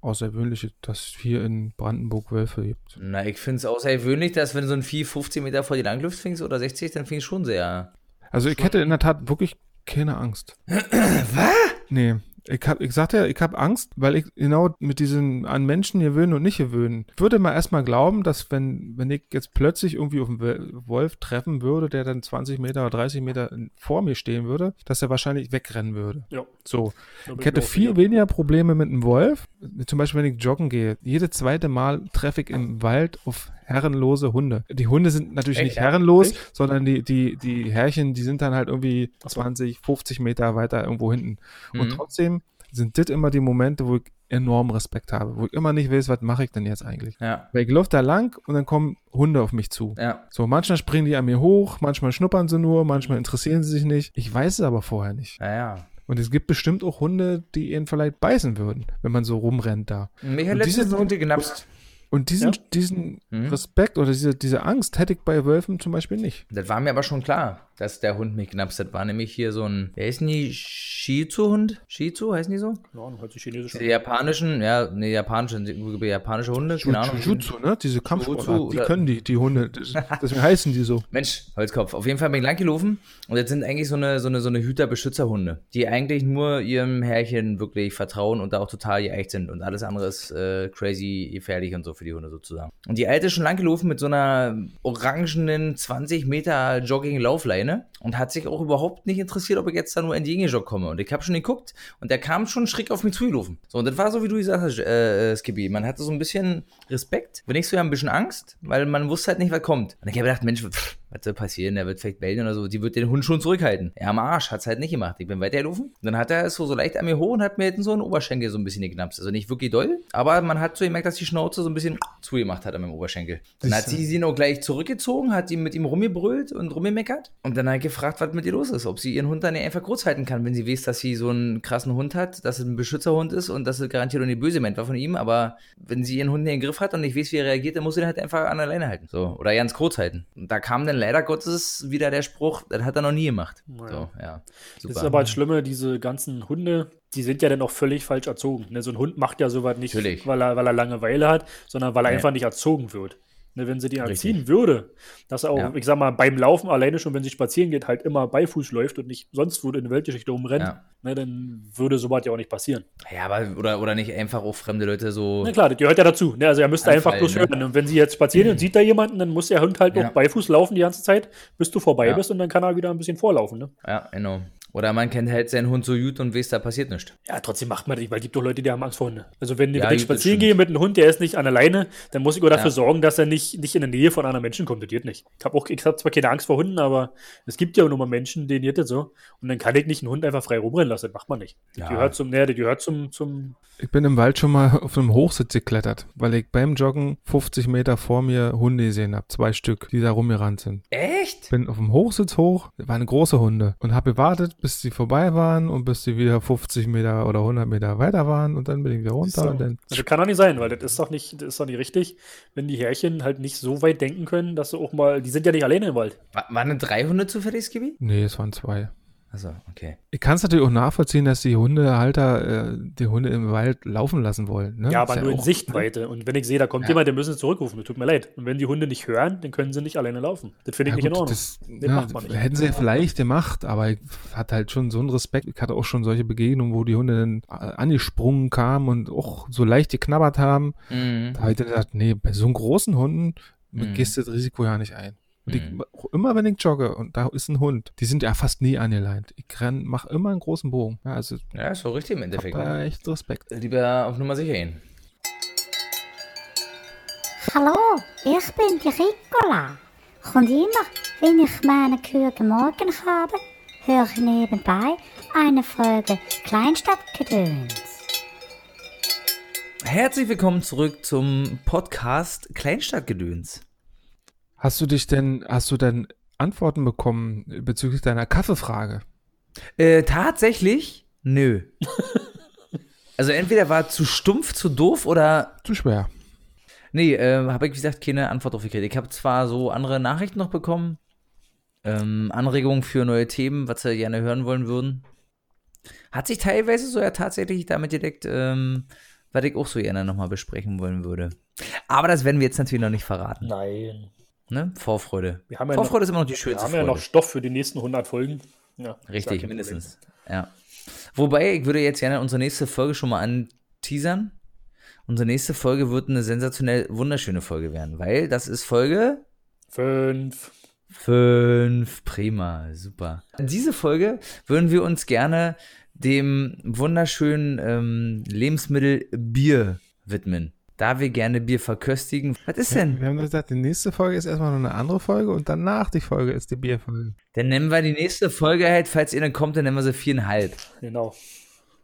außergewöhnlich, dass es hier in Brandenburg Wölfe gibt. Na, ich finde es außergewöhnlich, dass wenn so ein Vieh 15 Meter vor die Langluft fängst oder 60, dann finde ich schon sehr. Also ich hätte in der Tat wirklich keine Angst. Was? Nee. Ich, hab, ich sagte ja, ich habe Angst, weil ich genau mit diesen an Menschen gewöhnen und nicht gewöhnen. Ich würde mal erstmal glauben, dass wenn, wenn ich jetzt plötzlich irgendwie auf einen Wolf treffen würde, der dann 20 Meter oder 30 Meter vor mir stehen würde, dass er wahrscheinlich wegrennen würde. Ja. So. Ich hätte viel weniger Probleme mit einem Wolf. Zum Beispiel, wenn ich joggen gehe. Jede zweite Mal treffe ich im Wald auf herrenlose Hunde. Die Hunde sind natürlich Echt, nicht ja? herrenlos, Echt? sondern die, die, die Herrchen, die sind dann halt irgendwie Ach so. 20, 50 Meter weiter irgendwo hinten. Und Mhm. trotzdem sind das immer die Momente, wo ich enorm Respekt habe, wo ich immer nicht weiß, was mache ich denn jetzt eigentlich. Ja, Weil ich laufe da lang und dann kommen Hunde auf mich zu. ja. So, manchmal springen die an mir hoch, manchmal schnuppern sie nur, manchmal interessieren sie sich nicht. Ich weiß es aber vorher nicht. Naja. Und es gibt bestimmt auch Hunde, die ihn vielleicht beißen würden, wenn man so rumrennt da. Mich hat Und letztens ein Hund genapst. Und diesen, Ja. diesen Mhm. Respekt oder diese, diese Angst hätte ich bei Wölfen zum Beispiel nicht. Das war mir aber schon klar, dass der Hund mich genapst hat. War nämlich hier so ein, wer ist denn die? Shih Tzu-Hund? Shih Tzu heißen die so? Ja, hört sich chinesisch Die an. japanischen, ja, ne, japanischen, japanische Hunde, keine Ahnung. Jujutsu, ne? Diese Kampfsportart, die oder- können die, die Hunde. Das, deswegen heißen die so. Mensch, Holzkopf. Auf jeden Fall bin ich lang gelaufen und jetzt sind eigentlich so eine, so eine, so eine Hüter-Beschützer-Hunde, die eigentlich nur ihrem Herrchen wirklich vertrauen und da auch total geeicht sind und alles andere ist äh, crazy gefährlich und so für die Hunde sozusagen. Und die Alte ist schon lang gelaufen mit so einer orangenen 20 Meter Jogging-Laufleine und hat sich auch überhaupt nicht interessiert, ob ich jetzt da nur entgegengejoggt komme. Und ich habe schon geguckt und der kam schon schräg auf mich zugelaufen. So, und das war so, wie du gesagt hast, äh, äh, Skippy. Man hatte so ein bisschen Respekt, wenn nicht so ja ein bisschen Angst, weil man wusste halt nicht, was kommt. Und ich habe gedacht, Mensch, pff, was soll passieren? Der wird vielleicht bellen oder so. Die wird den Hund schon zurückhalten. Er am Arsch hat's halt nicht gemacht. Ich bin weitergelaufen. Dann hat er es so, so leicht an mir hoch und hat mir so einen Oberschenkel so ein bisschen geknapst. Also nicht wirklich doll, aber man hat so gemerkt, dass die Schnauze so ein bisschen zugemacht hat an meinem Oberschenkel. Dann hat sie ihn auch gleich zurückgezogen, hat ihm mit ihm rumgebrüllt und rumgemeckert. Und dann hat er gefragt, was mit ihr los ist. Ob sie ihren Hund dann nicht einfach kurz halten kann, wenn sie weiß, dass sie so einen krassen Hund hat, dass es ein Beschützerhund ist und dass es garantiert auch nicht böse meint war von ihm. Aber wenn sie ihren Hund nicht in den Griff hat und nicht weiß, wie er reagiert, dann muss sie ihn halt einfach an der Leine halten. So. Oder ganz kurz halten. Und da kam dann leider Gottes wieder der Spruch, das hat er noch nie gemacht. So, ja. Das ist aber das Schlimme, diese ganzen Hunde, die sind ja dann auch völlig falsch erzogen. Ne? So ein Hund macht ja sowas nicht, Natürlich. weil er, weil er Langeweile hat, sondern weil er Nee. einfach nicht erzogen wird. Ne, wenn sie die Richtig. anziehen würde, dass er auch, Ja. ich sag mal, beim Laufen alleine schon, wenn sie spazieren geht, halt immer beifuß läuft und nicht sonst wo in der Weltgeschichte rumrennt, Ja. ne, dann würde sowas ja auch nicht passieren. Ja, aber oder, oder nicht einfach auch fremde Leute so. Na klar, das gehört ja dazu. Ne? Also er müsste einfach bloß ne? hören. Und wenn sie jetzt spazieren und sieht da jemanden, dann muss der Hund halt Ja. auch beifuß laufen die ganze Zeit, bis du vorbei bist und dann kann er wieder ein bisschen vorlaufen. Ne? Ja, genau. Oder man kennt halt seinen Hund so gut und weiß, da passiert nichts. Ja, trotzdem macht man das, nicht, weil es gibt doch Leute, die haben Angst vor Hunden. Also wenn, Ja, ich spazieren gehe mit einem Hund, der ist nicht an der Leine, dann muss ich auch dafür Ja. sorgen, dass er nicht, nicht in der Nähe von anderen Menschen kommt. Das geht nicht. Ich habe auch, ich habe zwar keine Angst vor Hunden, aber es gibt ja auch nur mal Menschen, denen geht das so. Und dann kann ich nicht einen Hund einfach frei rumrennen lassen. Das macht man nicht. Das Ja. gehört zum, ne, das gehört zum, zum, Ich bin im Wald schon mal auf einem Hochsitz geklettert, weil ich beim Joggen 50 Meter vor mir Hunde gesehen habe. Zwei Stück, die da rumgerannt sind. Echt? Bin auf dem Hochsitz hoch, waren große Hunde und habe gewartet, bis sie vorbei waren und bis sie wieder 50 Meter oder 100 Meter weiter waren und dann bin ich wieder runter und dann Das kann doch nicht sein, weil das ist doch nicht, das ist doch nicht richtig, wenn die Härchen halt nicht so weit denken können, dass sie auch mal, die sind ja nicht alleine im Wald. Wa- Waren denn drei Hunde zufällig, Skibi? Nee, es waren zwei. Achso, okay. Ich kann es natürlich auch nachvollziehen, dass die Hundehalter äh, die Hunde im Wald laufen lassen wollen. Ne? Ja, Ist aber nur in auch- Sichtweite. Und wenn ich sehe, da kommt Ja. jemand, der müssen sie zurückrufen. Das tut mir leid. Und wenn die Hunde nicht hören, dann können sie nicht alleine laufen. Das finde ich Ja, nicht in gut, Ordnung. das, ja, macht man nicht. hätten sie ja vielleicht gemacht, aber ich hatte halt schon so einen Respekt. Ich hatte auch schon solche Begegnungen, wo die Hunde dann äh, angesprungen kamen und auch so leicht geknabbert haben. Mhm. Da habe ich dann gedacht, nee, bei so einem großen Hunden Mhm. gehst du das Risiko ja nicht ein. Und ich, Mhm. immer wenn ich jogge und da ist ein Hund, die sind ja fast nie angeleint. Ich renn, mach immer einen großen Bogen. Ja, also Ja, ist so richtig im Endeffekt. hab Ne? echt Respekt. Lieber auf Nummer sicher gehen. Hallo, ich bin die Ricola. Und immer, wenn ich meine Kühe gemorgen habe, höre ich nebenbei eine Folge Kleinstadtgedöns. Herzlich willkommen zurück zum Podcast Kleinstadtgedöns. Hast du dich denn, hast du denn Antworten bekommen bezüglich deiner Kaffeefrage? Äh, tatsächlich, nö. also entweder war zu stumpf, zu doof oder Zu schwer. Nee, äh, habe ich, wie gesagt, keine Antwort drauf gekriegt. Ich habe zwar so andere Nachrichten noch bekommen, ähm, Anregungen für neue Themen, was sie gerne hören wollen würden. Hat sich teilweise so ja tatsächlich damit direkt, ähm, was ich auch so gerne nochmal besprechen wollen würde. Aber das werden wir jetzt natürlich noch nicht verraten. Nein. Ne? Vorfreude. Wir haben ja Vorfreude noch- ist immer noch die Wir schönste haben ja Freude. noch Stoff für die nächsten 100 Folgen. Ja, Richtig, mindestens. Ja. Wobei, ich würde jetzt gerne unsere nächste Folge schon mal anteasern. Unsere nächste Folge wird eine sensationell wunderschöne Folge werden, weil das ist Folge Problem. Fünf. Fünf, prima, super. In diese Folge würden wir uns gerne dem wunderschönen ähm, Lebensmittel Bier widmen. Da wir gerne Bier verköstigen. Was ist denn? Wir haben gesagt, die nächste Folge ist erstmal noch eine andere Folge und danach die Folge ist die Bierfolge. Dann nennen wir die nächste Folge halt, falls ihr dann kommt, dann nennen wir sie viereinhalb. Genau.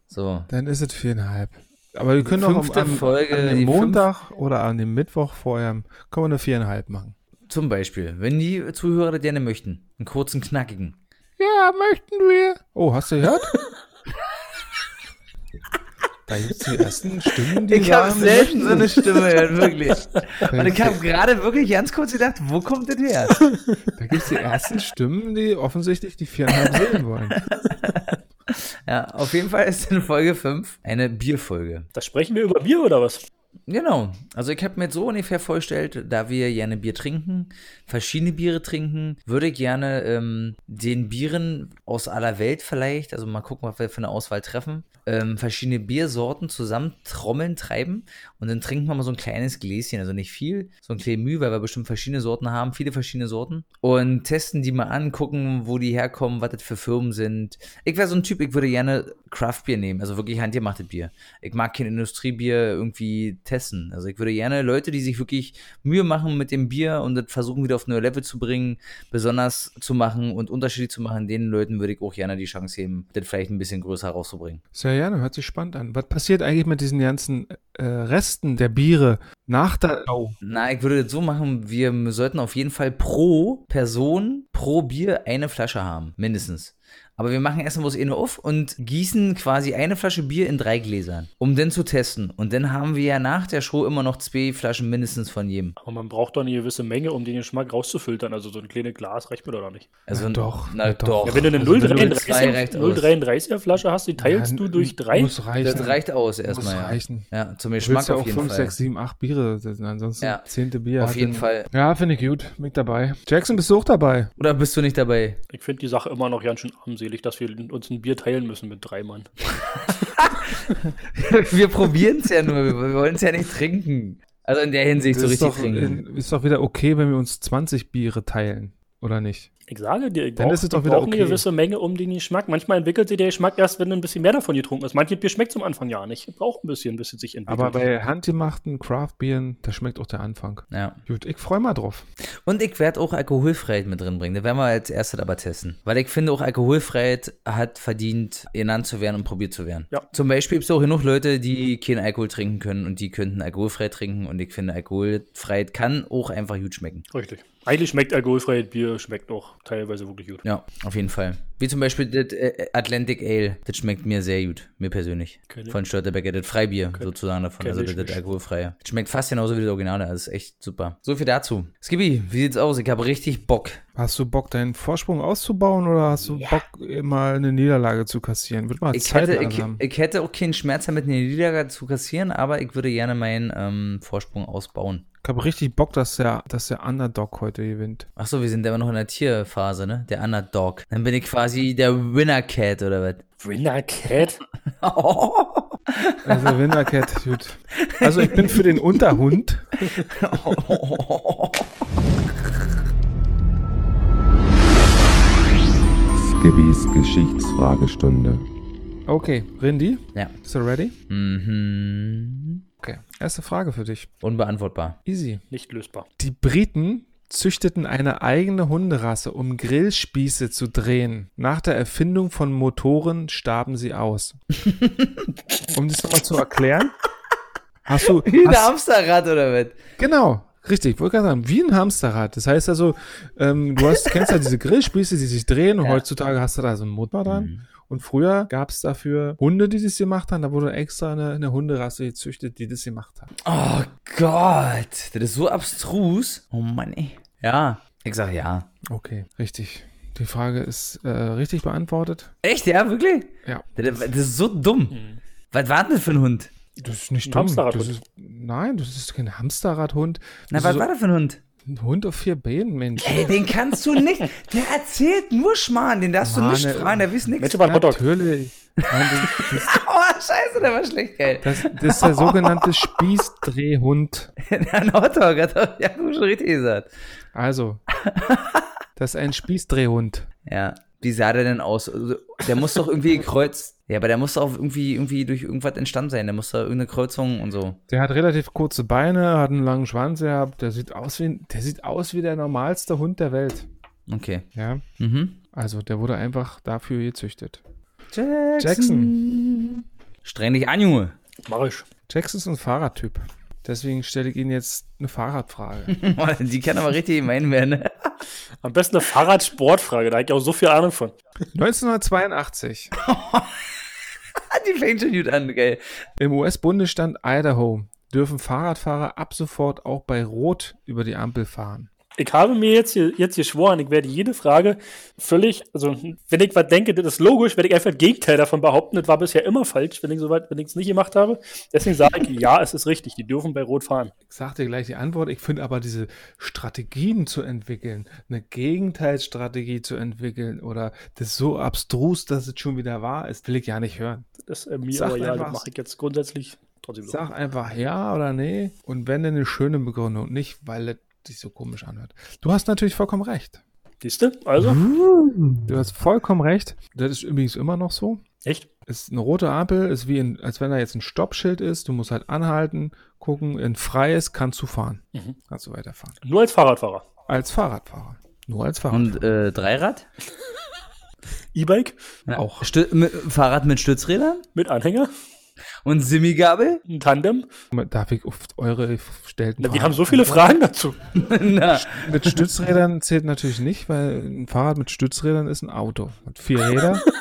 So. Dann ist es viereinhalb. Aber wir können auch am, Folge, an dem Montag oder an dem Mittwoch vorher, können wir eine viereinhalb machen. Zum Beispiel, wenn die Zuhörer das gerne möchten. Einen kurzen, knackigen. Ja, möchten wir. Oh, hast du gehört? da gibt es die ersten Stimmen, die Ich habe selten so eine Stimme gehört, wirklich. Und ich habe gerade wirklich ganz kurz gedacht, wo kommt das her? Da gibt es die ersten Stimmen, die offensichtlich die viereinhalb sehen wollen. Ja, auf jeden Fall ist in Folge 5 eine Bierfolge. Da sprechen wir über Bier oder was? Genau. Also ich habe mir so ungefähr vorgestellt, da wir gerne Bier trinken, verschiedene Biere trinken, würde ich gerne ähm, den Bieren aus aller Welt vielleicht, also mal gucken, was wir für eine Auswahl treffen, ähm, verschiedene Biersorten zusammen trommeln, treiben und dann trinken wir mal so ein kleines Gläschen, also nicht viel, so ein kleines weil wir bestimmt verschiedene Sorten haben, viele verschiedene Sorten und testen die mal an, gucken, wo die herkommen, was das für Firmen sind. Ich wäre so ein Typ, ich würde gerne Craftbier nehmen, also wirklich handgemachtes Bier. Ich mag kein Industriebier irgendwie testen. Also ich würde gerne Leute, die sich wirklich Mühe machen mit dem Bier und das versuchen wieder auf ein neues Level zu bringen, besonders zu machen und unterschiedlich zu machen, den Leuten würde ich auch gerne die Chance geben, das vielleicht ein bisschen größer rauszubringen. Sehr gerne, hört sich spannend an. Was passiert eigentlich mit diesen ganzen äh, Resten der Biere nach der Show? Na, ich würde das so machen, wir sollten auf jeden Fall pro Person, pro Bier eine Flasche haben, mindestens. Aber wir machen erstmal bloß eh nur auf und gießen quasi eine Flasche Bier in drei Gläsern, um dann zu testen. Und dann haben wir ja nach der Show immer noch zwei Flaschen mindestens von jedem. Aber man braucht doch eine gewisse Menge, um den Geschmack rauszufiltern. Also so ein kleines Glas reicht mir doch nicht. Also Na doch, na doch. doch. Ja, wenn du eine Also wenn du mit zwei 0,33er reicht aus. 0,33er Flasche hast, die teilst Ja, du durch drei. Muss reichen. Das reicht aus Muss erstmal. Ja. reichen. ja, zum Du Geschmack willst ja auf auch jeden 5, Fall. 6, 7, 8 Biere. Ansonsten Ja. zehnte Bier. Auf jeden den- Fall. Ja, finde ich gut. Mit dabei. Jackson, bist du auch dabei? Oder bist du nicht dabei? Ich finde die Sache immer noch ganz schön armselig, dass wir uns ein Bier teilen müssen mit drei Mann. wir probieren es ja nur, wir wollen es ja nicht trinken. Also in der Hinsicht so ist, richtig doch, trinken. in- ist doch wieder okay, wenn wir uns 20 Biere teilen. Oder nicht? Ich sage dir, ich Dann brauche ist es doch wieder brauch okay. eine gewisse Menge um den Geschmack. Manchmal entwickelt sich der Geschmack erst, wenn du ein bisschen mehr davon getrunken hast. Manches Bier schmeckt zum Anfang ja nicht. Braucht ein bisschen, bis es sich entwickelt. Aber bei handgemachten Craft-Bieren, da schmeckt auch der Anfang. Ja. Gut, ich freue mal drauf. Und ich werde auch Alkoholfreiheit mit drin bringen. Das werden wir als erstes aber testen. Weil ich finde, auch Alkoholfreiheit hat verdient, genannt zu werden und probiert zu werden. Ja. Zum Beispiel gibt es auch genug Leute, die keinen Alkohol trinken können und die könnten alkoholfrei trinken. Und ich finde, Alkoholfreiheit kann auch einfach gut schmecken. Richtig. Eigentlich schmeckt alkoholfreies Bier, schmeckt auch teilweise wirklich gut. Ja, auf jeden Fall. Wie zum Beispiel das äh, Atlantic Ale. Das schmeckt mir sehr gut. Mir persönlich. Ich. Von Störtebecker. Das Freibier sozusagen davon. kenn Also das, alkoholfreie. Das schmeckt fast genauso wie das Originale. Das ist echt super. So viel dazu. Skippy, wie sieht's aus? Ich habe richtig Bock. Hast du Bock, deinen Vorsprung auszubauen oder hast du Bock, mal eine Niederlage zu kassieren? Wird mal Ich Zeit hätte, ich, ich hätte auch keinen Schmerz damit, eine Niederlage zu kassieren, aber ich würde gerne meinen ähm, Vorsprung ausbauen. Ich habe richtig Bock, dass der, dass der Underdog heute gewinnt. Achso, wir sind aber noch in der Tierphase, ne? Der Underdog. Dann bin ich quasi der Winner Cat oder was? Winner Cat? Also Wintercat, gut. Also ich bin für den Unterhund. Skibbys Geschichtsfragestunde. Okay, Rindy, ja. bist du ready? Mhm. Okay, erste Frage für dich. Unbeantwortbar. Easy. Nicht lösbar. Die Briten züchteten eine eigene Hunderasse, um Grillspieße zu drehen. Nach der Erfindung von Motoren starben sie aus. um das nochmal zu erklären. Hast du. Wie ein Hast, Hamsterrad oder was? genau, richtig, ich wollte gerade sagen, wie ein Hamsterrad. Das heißt also, ähm, du hast, kennst ja diese Grillspieße, die sich drehen und Ja. heutzutage hast du da so einen Motor dran. Mhm. Und früher gab es dafür Hunde, die das gemacht haben. Da wurde extra eine, eine Hunderasse gezüchtet, die das gemacht hat. Oh Gott, das ist so abstrus. Oh Mann, ey. Ja, ich sag ja. Okay, richtig. Die Frage ist äh, richtig beantwortet. Echt, ja, wirklich? Ja. Das, das ist so dumm. Was war denn das für ein Hund? Das ist nicht Ein dumm. Hamsterradhund. Das ist, nein, das ist kein Hamsterradhund. Na, Das was ist war das für ein Hund? ein Hund auf vier Beinen, Mensch. Ey, den kannst du nicht. Der erzählt nur Schmarrn, den darfst du Mann, nicht ey. fragen, der weiß nichts. Mensch, war ein Hotdog. Natürlich. Nein, das, Oh, scheiße, der war schlecht, geil. das, das ist der sogenannte Spießdrehhund. ein Hotdog, hat doch, ja, du schon richtig gesagt. Also, das ist ein Spießdrehhund. Ja, wie sah der denn aus? Also, Der muss doch irgendwie gekreuzt. Ja, aber der muss doch auch irgendwie, irgendwie durch irgendwas entstanden sein. Der muss da irgendeine Kreuzung und so. Der hat relativ kurze Beine, hat einen langen Schwanz gehabt. Der sieht aus wie, der sieht aus wie der normalste Hund der Welt. Okay. Ja, Mhm. also der wurde einfach dafür gezüchtet. Jackson. Jackson. Streng dich an, Junge. Mach ich. Jackson ist ein Fahrradtyp. Deswegen stelle ich Ihnen jetzt eine Fahrradfrage. Die kann aber richtig gemein werden. ne? Am besten eine Fahrradsportfrage, da habe ich auch so viel Ahnung von. 1982 Die fängt schon gut an, geil. im US-Bundesstaat Idaho dürfen Fahrradfahrer ab sofort auch bei Rot über die Ampel fahren. Ich habe mir jetzt, hier- jetzt geschworen, ich werde jede Frage völlig, also wenn ich was denke, das ist logisch, werde ich einfach das Gegenteil davon behaupten. Das war bisher immer falsch, wenn ich soweit, wenn ich es nicht gemacht habe. Deswegen sage ich, ja, es ist richtig, die dürfen bei Rot fahren. Ich sage dir gleich die Antwort. Ich finde aber diese Strategien zu entwickeln, eine Gegenteilsstrategie zu entwickeln oder das so abstrus, dass es schon wieder wahr ist, will ich ja nicht hören. Das ist äh, mir Sag aber ja, das mache ich jetzt grundsätzlich trotzdem. Sag einfach ja oder nee und wenn eine schöne Begründung, nicht weil es sich so komisch anhört. Du hast natürlich vollkommen recht. Siehst du? Also, Du hast vollkommen recht. Das ist übrigens immer noch so. echt? Ist eine rote Ampel, ist wie ein, als wenn da jetzt ein Stoppschild ist. Du musst halt anhalten, gucken, in freies kannst du fahren. Mhm. Kannst du weiterfahren. Nur als Fahrradfahrer. Als Fahrradfahrer. Nur als Fahrradfahrer. Und äh, Dreirad? E-Bike auch. Stü mit, Fahrrad mit Stützrädern? mit Anhänger? Und Simigabel? Ein Tandem? Darf ich auf eure stellten Na, wir haben so viele Fragen dazu. Na, Mit Stützrädern zählt natürlich nicht, weil ein Fahrrad mit Stützrädern ist ein Auto. Mit vier Räder.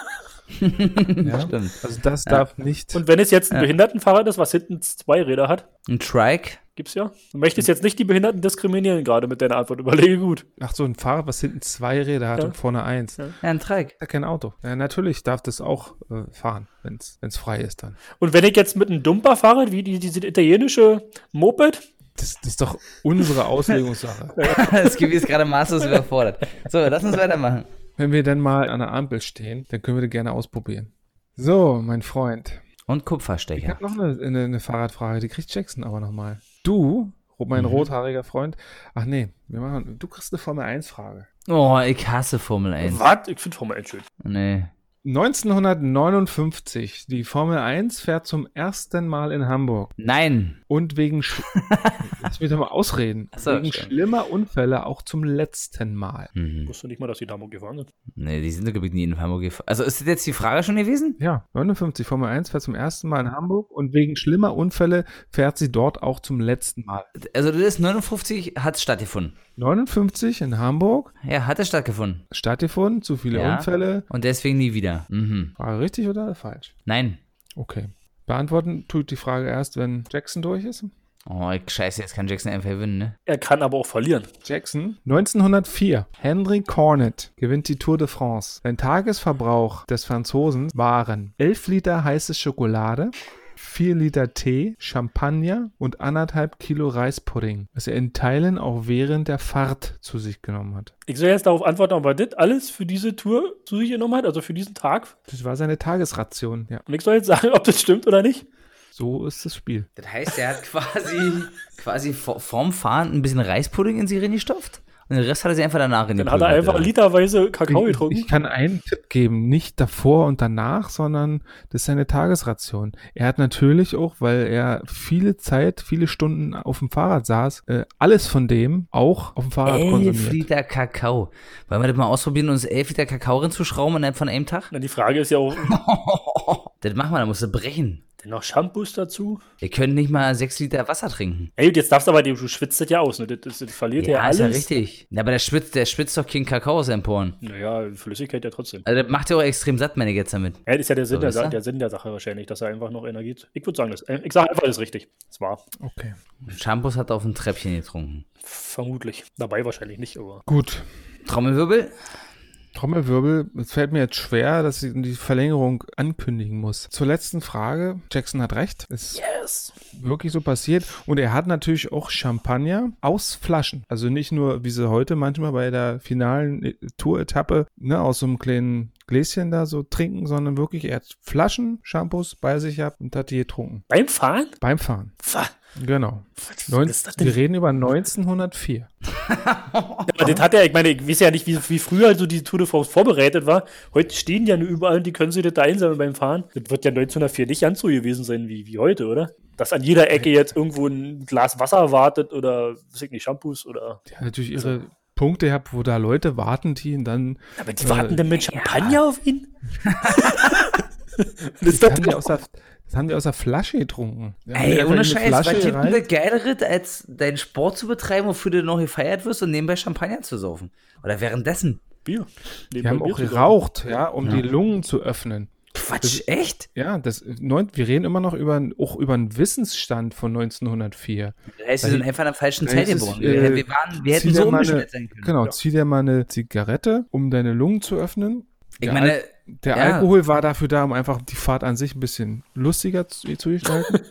ja, stimmt. also das darf nicht. Und wenn es jetzt ein Ja. Behindertenfahrrad ist, was hinten zwei Räder hat, Ein Trike? gibt's ja. Du möchtest jetzt nicht die Behinderten diskriminieren, gerade mit deiner Antwort. Überlege gut. Ach so, ein Fahrrad, was hinten zwei Räder hat Ja. und vorne eins. Ja. Ja, ein Trike. Ja, kein Auto. Ja, natürlich darf das auch äh, fahren, wenn es frei ist dann. Und wenn ich jetzt mit einem Dumper-Fahrrad, wie die, diese italienische Moped, Das, das ist doch unsere Auslegungssache. Das Gebiet ist gerade maßlos überfordert. So, lass uns weitermachen. Wenn wir dann mal an der Ampel stehen, dann können wir das gerne ausprobieren. So, mein Freund. Und Ich Kupferstecher. habe noch eine, eine, eine Fahrradfrage, die kriegt Jackson aber nochmal. Du, mein rothaariger Freund, ach nee, wir machen, du kriegst eine Formel 1 Frage. Oh, ich hasse Formel 1. was? Ich finde Formel 1 schön. Nee. 1959, die Formel 1 fährt zum ersten Mal in Hamburg Nein. und wegen, Sch lass mich doch mal ausreden, so, wegen schlimmer Unfälle auch zum letzten Mal. Mhm. Wusste nicht mal, dass die in Hamburg gefahren sind. Nee, die sind doch glaube ich nie in Hamburg gefahren. Also ist das jetzt die Frage schon gewesen? Ja, 59, Formel 1 fährt zum ersten Mal in Hamburg und wegen schlimmer Unfälle fährt sie dort auch zum letzten Mal. Also das ist 59 hat es stattgefunden. 59 in Hamburg, Ja, hat es stattgefunden. stattgefunden, zu viele Ja. Unfälle. Und deswegen nie wieder. Mhm. Frage richtig oder falsch? Nein. Okay. Beantworten tut die Frage erst, wenn Jackson durch ist. Oh, ich scheiße, jetzt kann Jackson einfach gewinnen, ne? Er kann aber auch verlieren. Jackson. 1904. Henry Cornet gewinnt die Tour de France. Sein Tagesverbrauch des Franzosen waren 11 Liter heiße Schokolade, 4 Liter Tee, Champagner und anderthalb Kilo Reispudding, was er in Teilen auch während der Fahrt zu sich genommen hat. Ich soll jetzt darauf antworten, ob er das alles für diese Tour zu sich genommen hat, also für diesen Tag. Das war seine Tagesration. Ja, Und ich soll jetzt sagen, ob das stimmt oder nicht. so ist das Spiel. Das heißt, er hat quasi, quasi vor- vorm Fahren ein bisschen Reispudding in sie reingestopft und den Rest hat er sich einfach danach in Dann hat er einfach literweise Kakao Ich, getrunken. ich kann einen Tipp geben, nicht davor und danach, sondern das ist seine Tagesration. Er hat natürlich auch, weil er viele Zeit, viele Stunden auf dem Fahrrad saß, äh, alles von dem auch auf dem Fahrrad 11 konsumiert. Liter Kakao. Wollen wir das mal ausprobieren, uns 11 Liter Kakao reinzuschrauben innerhalb von einem Tag? Na, die Frage ist ja auch, Das machen wir, dann musst du brechen. Noch Shampoos dazu? Ihr könnt nicht mal 6 Liter Wasser trinken. Ey, jetzt darfst du aber, du schwitzt das ja aus, ne? Das, das, das verliert ja, Ja, ist ja alles. richtig. Ja, aber der schwitzt, der schwitzt doch keinen Kakao aus den Poren. Naja, Flüssigkeit ja trotzdem. Also das macht ja auch extrem satt, meine ich jetzt damit. Ja, das ist ja der Sinn, So, der, der Sinn der Sache wahrscheinlich, dass er einfach noch Energie. Ich würde sagen, das, äh, ich sage einfach, das ist richtig. Das war Okay. Shampoos hat er auf dem Treppchen getrunken. vermutlich. Dabei wahrscheinlich nicht, aber. Gut. Trommelwirbel? Trommelwirbel, es fällt mir jetzt schwer, dass ich die Verlängerung ankündigen muss. Zur letzten Frage. Jackson hat recht. Ist Yes! wirklich so passiert. Und er hat natürlich auch Champagner aus Flaschen. Also nicht nur, wie sie heute manchmal bei der finalen äh, Tour-Etappe, ne, aus so einem kleinen Gläschen da so trinken, sondern wirklich, er hat Flaschen Shampoos bei sich gehabt und hat die getrunken. Beim Fahren? Beim Fahren. Was? Genau. Neun, ist das denn? wir reden über 1904. Aber das hat ja, ich meine, ich weiß ja nicht, wie, wie früher so die Tour de France vorbereitet war. Heute stehen die ja nur überall und die können sie das da einsammeln beim Fahren. Das wird ja 1904 nicht ganz so gewesen sein wie, wie heute, oder? Dass an jeder Ecke jetzt irgendwo ein Glas Wasser wartet oder, weiß ich nicht, Shampoos oder. Die haben natürlich ihre Punkte gehabt, wo da Leute warten, die ihn dann. Aber die Äh, warten denn mit Champagner auf ihn? das ist doch aus der, das haben die aus der Flasche getrunken. Ey, ohne Scheiß, Flasche was gibt denn das Geilere, als deinen Sport zu betreiben, wofür du noch gefeiert wirst und nebenbei Champagner zu saufen? Oder währenddessen? Bier. Die haben auch geraucht, ja, um die Lungen zu öffnen. Quatsch, echt? Ja, das, neun, wir reden immer noch über, auch über einen Wissensstand von 1904. Das heißt, wir sind einfach in der falschen Zeit geboren. äh, wir, wir, waren, wir hätten so umgestellt sein können. Genau, Ja. zieh dir mal eine Zigarette, um deine Lungen zu öffnen. Ich Der meine, Al der ja. Alkohol war dafür da, um einfach die Fahrt an sich ein bisschen lustiger zu, zu gestalten.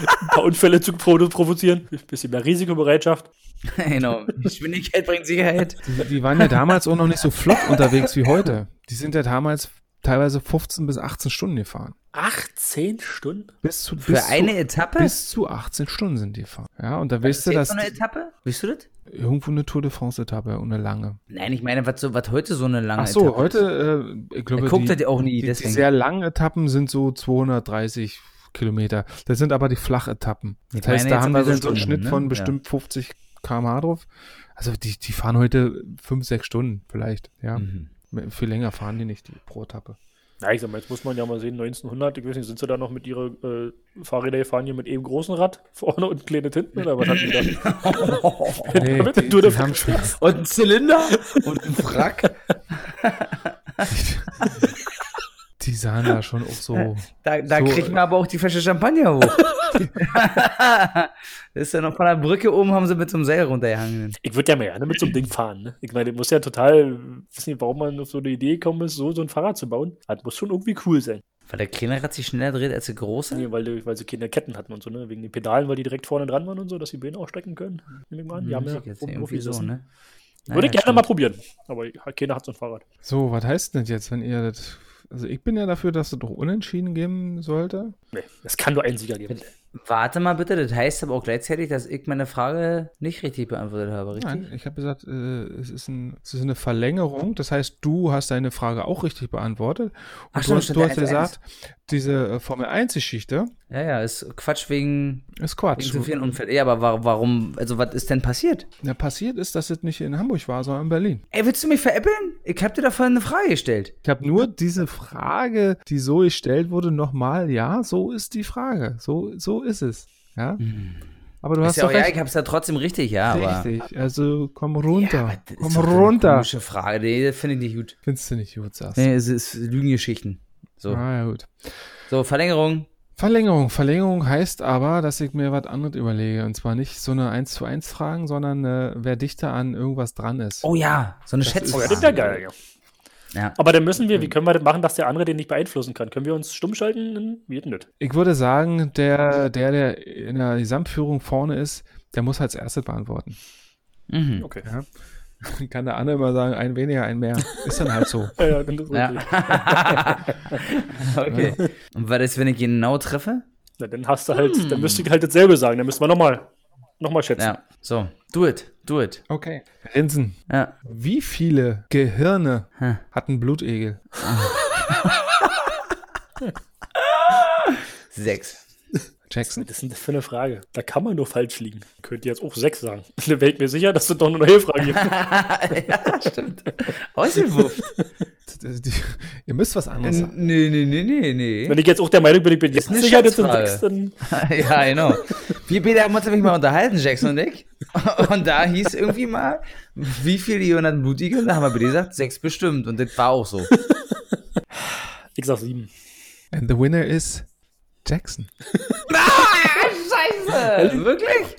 ein paar Unfälle zu provo provozieren. Ein bisschen mehr Risikobereitschaft. genau, Geschwindigkeit bringt Sicherheit. die, die waren ja damals auch noch nicht so flott unterwegs wie heute. Die sind ja damals teilweise 15 bis 18 Stunden gefahren. 18 Stunden? Bis zu, Für bis eine zu, Etappe? Bis zu 18 Stunden sind die gefahren. Ja, und da weißt du, so eine Etappe? Weißt du das? irgendwo eine Tour de France-Etappe und eine lange. Nein, ich meine, was, so, was heute so eine lange Ach so, Etappe heute, äh, ich glaube, guckt die, das ja auch nie, die, die sehr langen Etappen sind so 230 Kilometer. Das sind aber die Flachetappen. Ich Das heißt, meine da haben wir so so einen Stunden, Schnitt ne? von Ja. bestimmt 50 km/h drauf. Also die, die fahren heute 5, 6 Stunden vielleicht, ja. Mhm. Viel länger fahren die nicht, die pro Etappe. Na, ich sag mal, jetzt muss man ja mal sehen, 1900, ich weiß nicht, sind sie da noch mit ihrer äh, Fahrräder gefahren hier mit eben großen Rad vorne und kleine hinten oder was hatten die da? Nee, Damit die, du die da- haben schon, Und ein Zylinder und ein Frack. die sahen da schon auch so. Da, da So, kriegt man aber auch die Flasche Champagner hoch. das ist ja noch von der Brücke oben, haben sie mit so einem Seil runtergehangen. Ich würde ja mal gerne mit so einem Ding fahren. Ne? Ich meine, das muss ja total, weiß nicht, warum man auf so eine Idee gekommen ist, so, so ein Fahrrad zu bauen. Das muss schon irgendwie cool sein. Weil der kleine Rad sich schneller dreht als der große? Nee, weil, die- weil sie keine Ketten hatten und so, ne? Wegen den Pedalen, weil die direkt vorne dran waren und so, dass die Beine auch strecken können. Nehme ich mal an. Die haben Weiß ja ich jetzt irgendwie so, ne? Würde ich gerne mal probieren. Aber keiner hat so ein Fahrrad. So, was heißt denn das jetzt, wenn ihr das. Also, ich bin ja dafür, dass es doch unentschieden geben sollte. Nee, es kann nur einen Sieger geben. Warte mal bitte, das heißt aber auch gleichzeitig, dass ich meine Frage nicht richtig beantwortet habe, richtig? Nein, ich habe gesagt, äh, es, ist ein, es ist eine Verlängerung. Das heißt, du hast deine Frage auch richtig beantwortet. Und Ach du stimmt, hast, du hast ja 1-1. gesagt, diese äh, Formel 1-Geschichte Ja, ja, ist Quatsch wegen, ist wegen Quatsch. zu vielen Unfällen. Ja, aber wa- warum, also was ist denn passiert? Ja, passiert ist, dass es nicht in Hamburg war, sondern in Berlin. Ey, willst du mich veräppeln? Ich hab dir da vorhin eine Frage gestellt. Ich habe nur diese Frage, die so gestellt wurde, nochmal, ja, so ist die Frage. So, so ist es. Ja. Aber du Ist hast ja doch auch, ja, recht. ich hab's ja trotzdem richtig, ja, aber. Richtig. Also komm runter. aber das komm ist doch eine runter. Komische Frage, nee, das finde ich nicht gut. Findest du nicht gut, sagst Nee, es ist Lügengeschichten. So, Ah, ja, gut. so Verlängerung. Verlängerung. Verlängerung heißt aber, dass ich mir was anderes überlege. Und zwar nicht so eine 1 zu 1 Fragen, sondern äh, wer dichter an irgendwas dran ist. Oh ja, so eine Das Schätzfrage. Oh ja, das wäre geil, ja. Ja. Aber dann müssen wir, wie können wir das machen, dass der andere den nicht beeinflussen kann? Können wir uns stumm schalten? Wie das? Ich würde sagen, der, der, der in der Gesamtführung vorne ist, der muss als erstes beantworten. Mhm. Okay. Ja. Kann der andere immer sagen, ein weniger, ein mehr. Ist dann halt so. Ja, ja, dann ist Ja. richtig. okay. Und was ist, wenn ich genau treffe? Na, dann hast du halt, dann müsste ich halt dasselbe sagen. Dann müssen wir nochmal noch mal schätzen. Ja, so. Do it, do it. Okay. Rensen, Ja. wie viele Gehirne Hm. hat ein Blutegel? Sechs. Jackson? Was ist denn das für eine Frage? Da kann man nur falsch liegen. Könnt ihr jetzt auch sechs sagen. Dann wäre ich mir sicher, dass es doch eine neue Frage gibt. ja, stimmt. Die- Ihr müsst was anderes sagen. Nee, nee, nee, nee, nee. Wenn ich jetzt auch der Meinung bin, ich bin jetzt eine sicher, das sind Schätzfrage. sechs, dann ja, genau. Wir beide haben uns nämlich mal unterhalten, Jackson und ich. Und da hieß irgendwie mal, wie viele ein Blutigel? Und da haben wir beide gesagt, sechs bestimmt. Und das war auch so. ich sag sieben. And the winner is Jackson. Scheiße! Wirklich?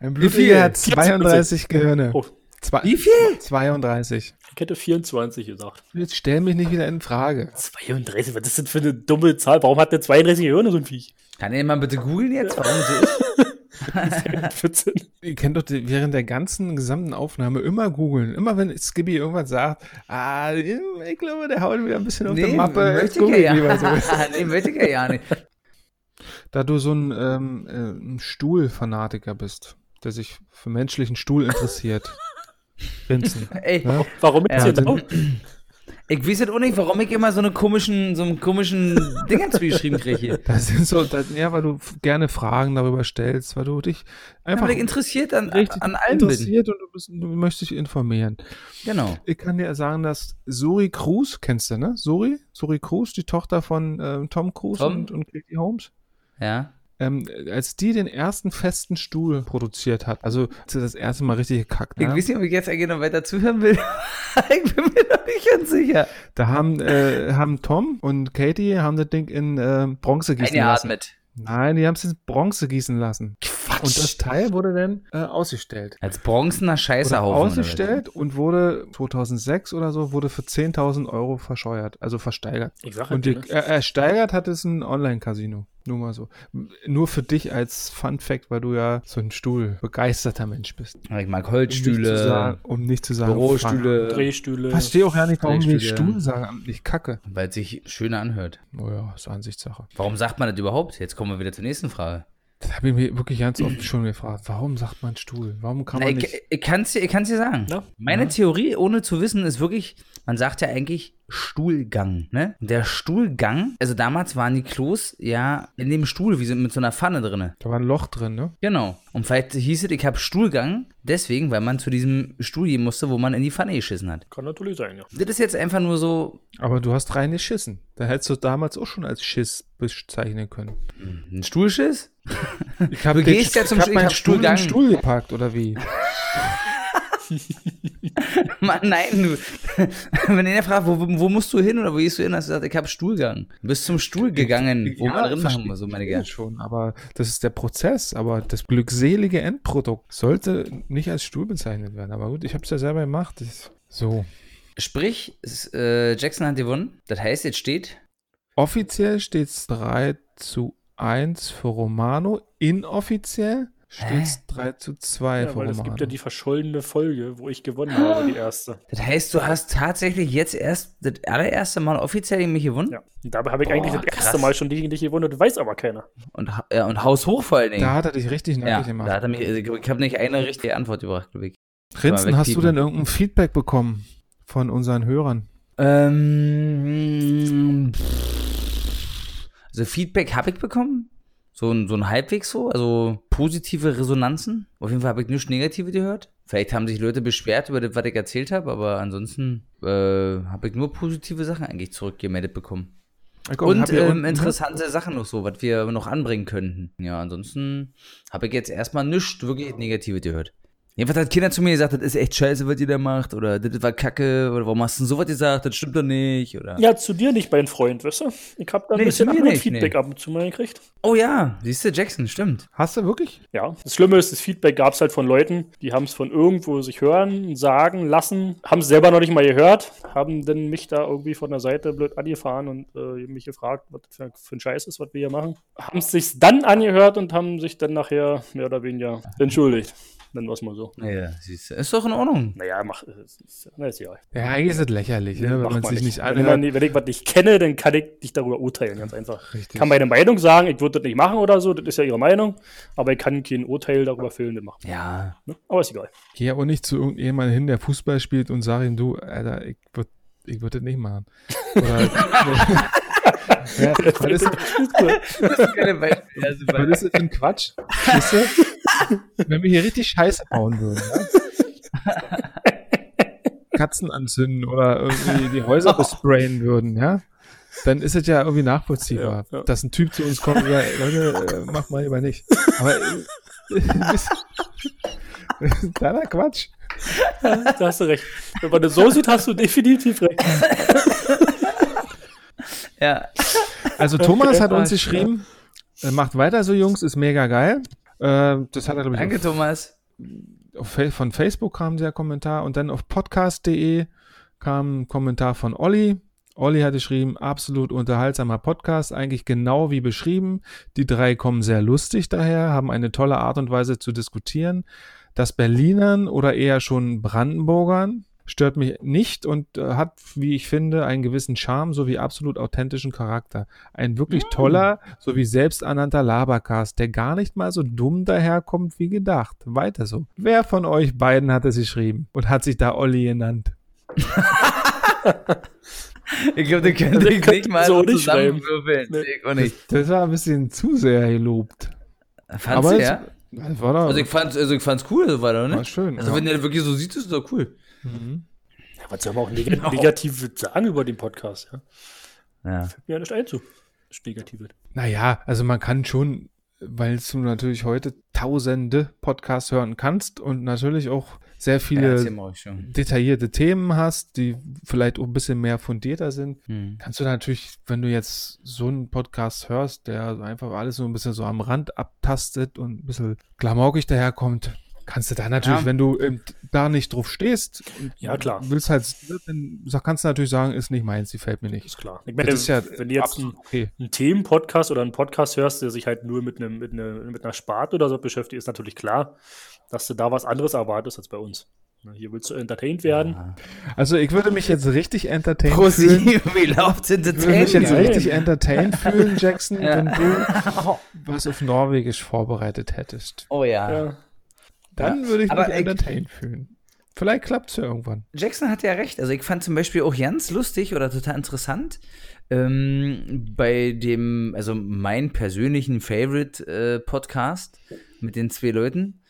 Ein viel? Blutegel hat 40. 32 Gehirne. Oh, Zwei, Wie viel? 32. ich hätte 24 gesagt. Jetzt stell mich nicht wieder in Frage. 32, was ist denn für eine dumme Zahl? Warum hat der 32 Gehirne so ein Viech? Kann ihr mal bitte googeln jetzt, warum das so ist? 14. Ihr könnt doch die, während der ganzen gesamten Aufnahme immer googeln. Immer wenn Skibby irgendwas sagt, ah, ich glaube, der haut wieder ein bisschen auf die Mappe. Möchte ich ich lieber so. ja. nee, möchte ich ja nicht. Da du so ein, ähm, äh, ein Stuhlfanatiker bist, der sich für menschlichen Stuhl interessiert. Vincent. Ey, Ja? Warum ist Ja, jetzt auch? ich weiß jetzt auch nicht, warum ich immer so eine komischen, so einen komischen Dinger zugeschrieben kriege hier. Das sind so, das, ja, weil du gerne Fragen darüber stellst, weil du dich einfach ich interessiert an, richtig an allem bin. interessiert und du, bist, du möchtest dich informieren. Genau. Ich kann dir sagen, dass Suri Cruz, kennst du, ne? Suri? Suri Cruz, die Tochter von ähm, Tom Cruise Tom? und, und Katie Holmes. Ja. Ähm, als die den ersten festen Stuhl produziert hat, also sie das erste Mal richtig gekackt. Ich Ne? weiß nicht, ob ich jetzt eigentlich noch weiter zuhören will. ich bin mir noch nicht ganz sicher. Da haben, äh, haben Tom und Katie haben das Ding in äh, Bronze gießen lassen. Eingeatmet. Nein, die haben es in Bronze gießen lassen. Und das Teil wurde dann äh, ausgestellt. Als bronzener Scheißerhaufen. ausgestellt und wurde 2006 oder so wurde für 10.000 Euro verscheuert, also versteigert. Ich sag Und halt, die, ne? er, ersteigert hat es ein Online-Casino. Nur mal so. Nur für dich als Fun-Fact, weil du ja so ein Stuhl begeisterter Mensch bist. Ich mag Um nicht zu Holzstühle, sagen, um nicht zu sagen Bürostühle, Drehstühle. Verstehe auch ja nicht, warum wir Drehstühle. Stuhl sagen, nicht Kacke. weil es sich schöner anhört. Oh ja, ist Ansichtssache. Warum sagt man das überhaupt? Jetzt kommen wir wieder zur nächsten Frage. Das habe ich mir wirklich ganz oft schon gefragt. Warum sagt man Stuhl? Warum kann Na, man ich nicht... ich kann es dir, ich sagen. Na? Meine Theorie, ohne zu wissen, ist wirklich, man sagt ja eigentlich Stuhlgang, ne? Und der Stuhlgang, also damals waren die Klos ja in dem Stuhl, wie so mit so einer Pfanne drinne. Da war ein Loch drin, ne? Genau. Und vielleicht hieß es, ich habe Stuhlgang, deswegen, weil man zu diesem Stuhl gehen musste, wo man in die Pfanne geschissen hat. Kann natürlich sein, ja. Das ist jetzt einfach nur so Aber du hast rein geschissen. Da hättest du damals auch schon als Schiss bezeichnen können. ein Stuhlschiss. Ich hab Du gehst ja zum ich hab Stuhl- meinen ich hab Stuhl Stuhlgang. im Stuhl geparkt, oder wie? Mann, nein, du. Wenn einer fragt, wo, wo musst du hin oder wo gehst du hin, hast du gesagt, ich habe Stuhlgang. Du bist zum Stuhl gegangen, wo Ja, man drin machen muss, so meine ich Gern. schon, aber das ist der Prozess, aber das glückselige Endprodukt sollte nicht als Stuhl bezeichnet werden. Aber gut, ich habe es ja selber gemacht. Das, so. Sprich, es, äh, Jackson hat gewonnen. Das heißt, jetzt steht. Offiziell steht es 3 zu 1 für Romano. Inoffiziell steht es 3 zu 2 ja weil es gibt ja die verschollene Folge, wo ich gewonnen habe, die erste. Das heißt, du hast tatsächlich jetzt erst das allererste Mal offiziell gegen mich gewonnen. Ja. Und dabei habe ich Boah, eigentlich das erste krass. Mal schon gegen dich gewonnen, das weiß aber keiner. Und, ja, und Haus hoch vor allen Dingen. da hat er dich richtig ja, nackig gemacht. da hat er mich, ich habe nicht eine richtige Antwort gebracht, glaube ich. Prinzen, hast du denn irgendein Feedback bekommen von unseren Hörern? Ähm, also Feedback habe ich bekommen. So ein, so ein halbwegs so, also positive Resonanzen. Auf jeden Fall habe ich nichts Negative gehört. Vielleicht haben sich Leute beschwert über das, was ich erzählt habe, aber ansonsten äh, habe ich nur positive Sachen eigentlich zurückgemeldet bekommen. Komm, Und ähm, unten- interessante Sachen noch so, was wir noch anbringen könnten. Ja, ansonsten habe ich jetzt erstmal nichts wirklich Negatives gehört. Jedenfalls hat Kinder zu mir gesagt, das ist echt scheiße, was ihr da macht, oder das war kacke, oder warum hast du denn sowas gesagt, das stimmt doch nicht, oder. Ja, zu dir nicht, mein Freund, weißt du? Ich habe da ein Nee, bisschen anderes nicht, Feedback nee. ab und zu mal gekriegt. Oh ja, siehst du, Jackson, stimmt. Hast du wirklich? Ja, das Schlimme ist, das Feedback gab es halt von Leuten, die haben es von irgendwo sich hören, sagen, lassen, haben es selber noch nicht mal gehört, haben dann mich da irgendwie von der Seite blöd angefahren und äh, mich gefragt, was das für, für ein Scheiß ist, was wir hier machen. Haben es sich dann angehört und haben sich dann nachher mehr oder weniger entschuldigt. Nennen wir es mal so. Ja, siehst du, ist doch in Ordnung. Naja, mach, äh, ist, ist, ist egal. Ja, eigentlich ist es lächerlich, ne, wenn man man sich nicht wenn, man, anhört. nicht- wenn ich was nicht kenne, dann kann ich dich darüber urteilen, ganz einfach. Richtig. Ich kann meine Meinung sagen, ich würde das nicht machen oder so, das ist ja ihre Meinung, aber ich kann kein Urteil darüber füllen, das machen. Ja, Ne? Aber ist egal. Geh aber nicht zu irgendjemandem hin, der Fußball spielt und sag ihm, du, Alter, ich würde ich würd das nicht machen. Oder, ja, was, ist, das ist keine Beispiel. Ja, super. was ist das für ein Quatsch? Weißt du? Wenn wir hier richtig Scheiße bauen würden, ja? Katzen anzünden oder irgendwie die Häuser besprayen würden, ja? Dann ist es ja irgendwie nachvollziehbar, Ja, ja. dass ein Typ zu uns kommt und sagt, Leute, äh, mach mal lieber nicht. Aber äh, kleiner Quatsch. Da hast du recht. Wenn man das so sieht, hast du definitiv recht. Ja, Also Thomas hat uns geschrieben, äh, macht weiter so Jungs, ist mega geil. Äh, das hat er, glaube ich, danke, Thomas. auf, von Facebook kam der Kommentar und dann auf podcast.de kam ein Kommentar von Olli. Olli hat geschrieben, absolut unterhaltsamer Podcast, eigentlich genau wie beschrieben. Die drei kommen sehr lustig daher, haben eine tolle Art und Weise zu diskutieren. Das Berlinern oder eher schon Brandenburgern stört mich nicht und äh, hat, wie ich finde, einen gewissen Charme sowie absolut authentischen Charakter. Ein wirklich toller sowie selbsternannter Labercast, der gar nicht mal so dumm daherkommt wie gedacht. Weiter so. Wer von euch beiden hat es geschrieben und hat sich da Olli genannt? Ich glaube, den könnte Also, ich nicht mal so so nicht schreiben. zusammenwürfeln. Nee. Nicht. Das war ein bisschen zu sehr gelobt. Fandst du, es- ja? das Also ich fand's, also ich fand's cool, so weiter, ne? war schön. Also ja. wenn der wirklich so sieht, ist doch cool. Mhm. Ja, was soll man auch neg Genau. negativ sagen über den Podcast? Ja? Ja. Fällt mir ja nicht ein zu. Das Negative. Naja, also man kann schon, weil du natürlich heute tausende Podcasts hören kannst und natürlich auch sehr Ja, viele schon. detaillierte Themen hast, die vielleicht auch ein bisschen mehr fundierter sind, Hm. kannst du natürlich, wenn du jetzt so einen Podcast hörst, der einfach alles so ein bisschen so am Rand abtastet und ein bisschen klamaukig daherkommt, kannst du da natürlich, Ja. wenn du ähm, da nicht drauf stehst, und Ja, klar. willst halt, dann kannst du natürlich sagen, ist nicht meins, die fällt mir nicht. Ist klar. Ich meine, Das ist ja wenn du jetzt einen, okay. einen Themenpodcast oder einen Podcast hörst, der sich halt nur mit, einem, mit, einer, mit einer Sparte oder so beschäftigt, ist natürlich klar, dass du da was anderes erwartest als bei uns. Hier willst du entertained werden. Also ich würde mich jetzt richtig entertained fühlen. Prosi, wie läuft's in der Ich würde mich jetzt richtig entertained fühlen, Jackson, Ja. wenn du was auf Norwegisch vorbereitet hättest. Oh ja. Ja. Dann würde ich mich ich- entertained fühlen. Vielleicht klappt es ja irgendwann. Jackson hat ja recht. Also ich fand zum Beispiel auch ganz lustig oder total interessant ähm, bei dem, also mein persönlichen Favorite-Podcast mit den zwei Leuten.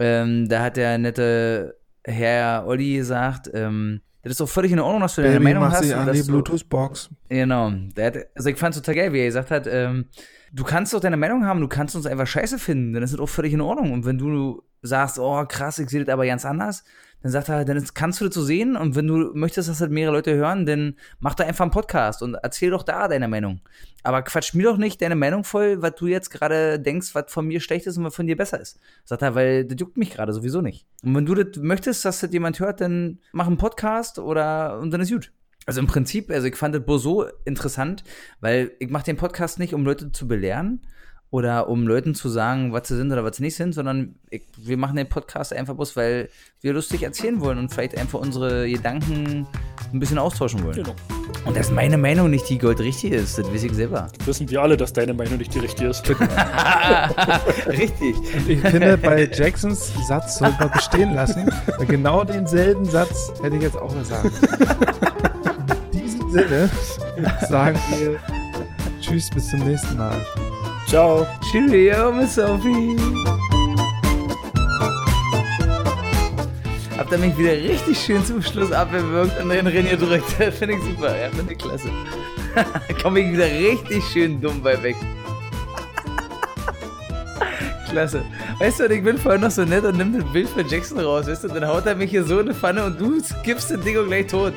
Ähm, da hat der nette Herr Olli gesagt, ähm, das ist doch völlig in Ordnung, dass du deine Baby, Meinung mach hast. an die Bluetooth-Box. Genau. Hat, also ich fand's total geil, wie er gesagt hat, ähm, du kannst doch deine Meinung haben, du kannst uns einfach scheiße finden, dann ist das auch völlig in Ordnung. Und wenn du sagst, oh krass, ich sehe das aber ganz anders, dann sagt er, dann kannst du das so sehen und wenn du möchtest, dass das mehrere Leute hören, dann mach da einfach einen Podcast und erzähl doch da deine Meinung. Aber quatsch mir doch nicht deine Meinung voll, was du jetzt gerade denkst, was von mir schlecht ist und was von dir besser ist. Sagt er, weil das juckt mich gerade sowieso nicht. Und wenn du das möchtest, dass das jemand hört, dann mach einen Podcast oder und dann ist gut. Also im Prinzip, also ich fand das so interessant, weil ich mache den Podcast nicht, um Leute zu belehren oder um Leuten zu sagen, was sie sind oder was sie nicht sind, sondern ich, wir machen den Podcast einfach bloß, weil wir lustig erzählen wollen und vielleicht einfach unsere Gedanken ein bisschen austauschen wollen. Genau. Und dass meine Meinung nicht die goldrichtige ist, das weiß ich selber. Wissen wir alle, dass deine Meinung nicht die richtige ist. Richtig. Ich finde, bei Jacksons Satz sollte man bestehen lassen. Weil genau denselben Satz hätte ich jetzt auch gesagt. Sinne sagen wir Tschüss, bis zum nächsten Mal. Ciao. Cheerio, Miss Sophie. Habt ihr mich wieder richtig schön zum Schluss abgewürgt und den Rennen gedrückt. Finde ich super. Ja, finde ich klasse. Komme ich wieder richtig schön dumm bei weg. Klasse. Weißt du, ich bin vorhin noch so nett und nimm das Bild von Jackson raus, weißt du, dann haut er mich hier so in die Pfanne und du gibst das Ding gleich tot.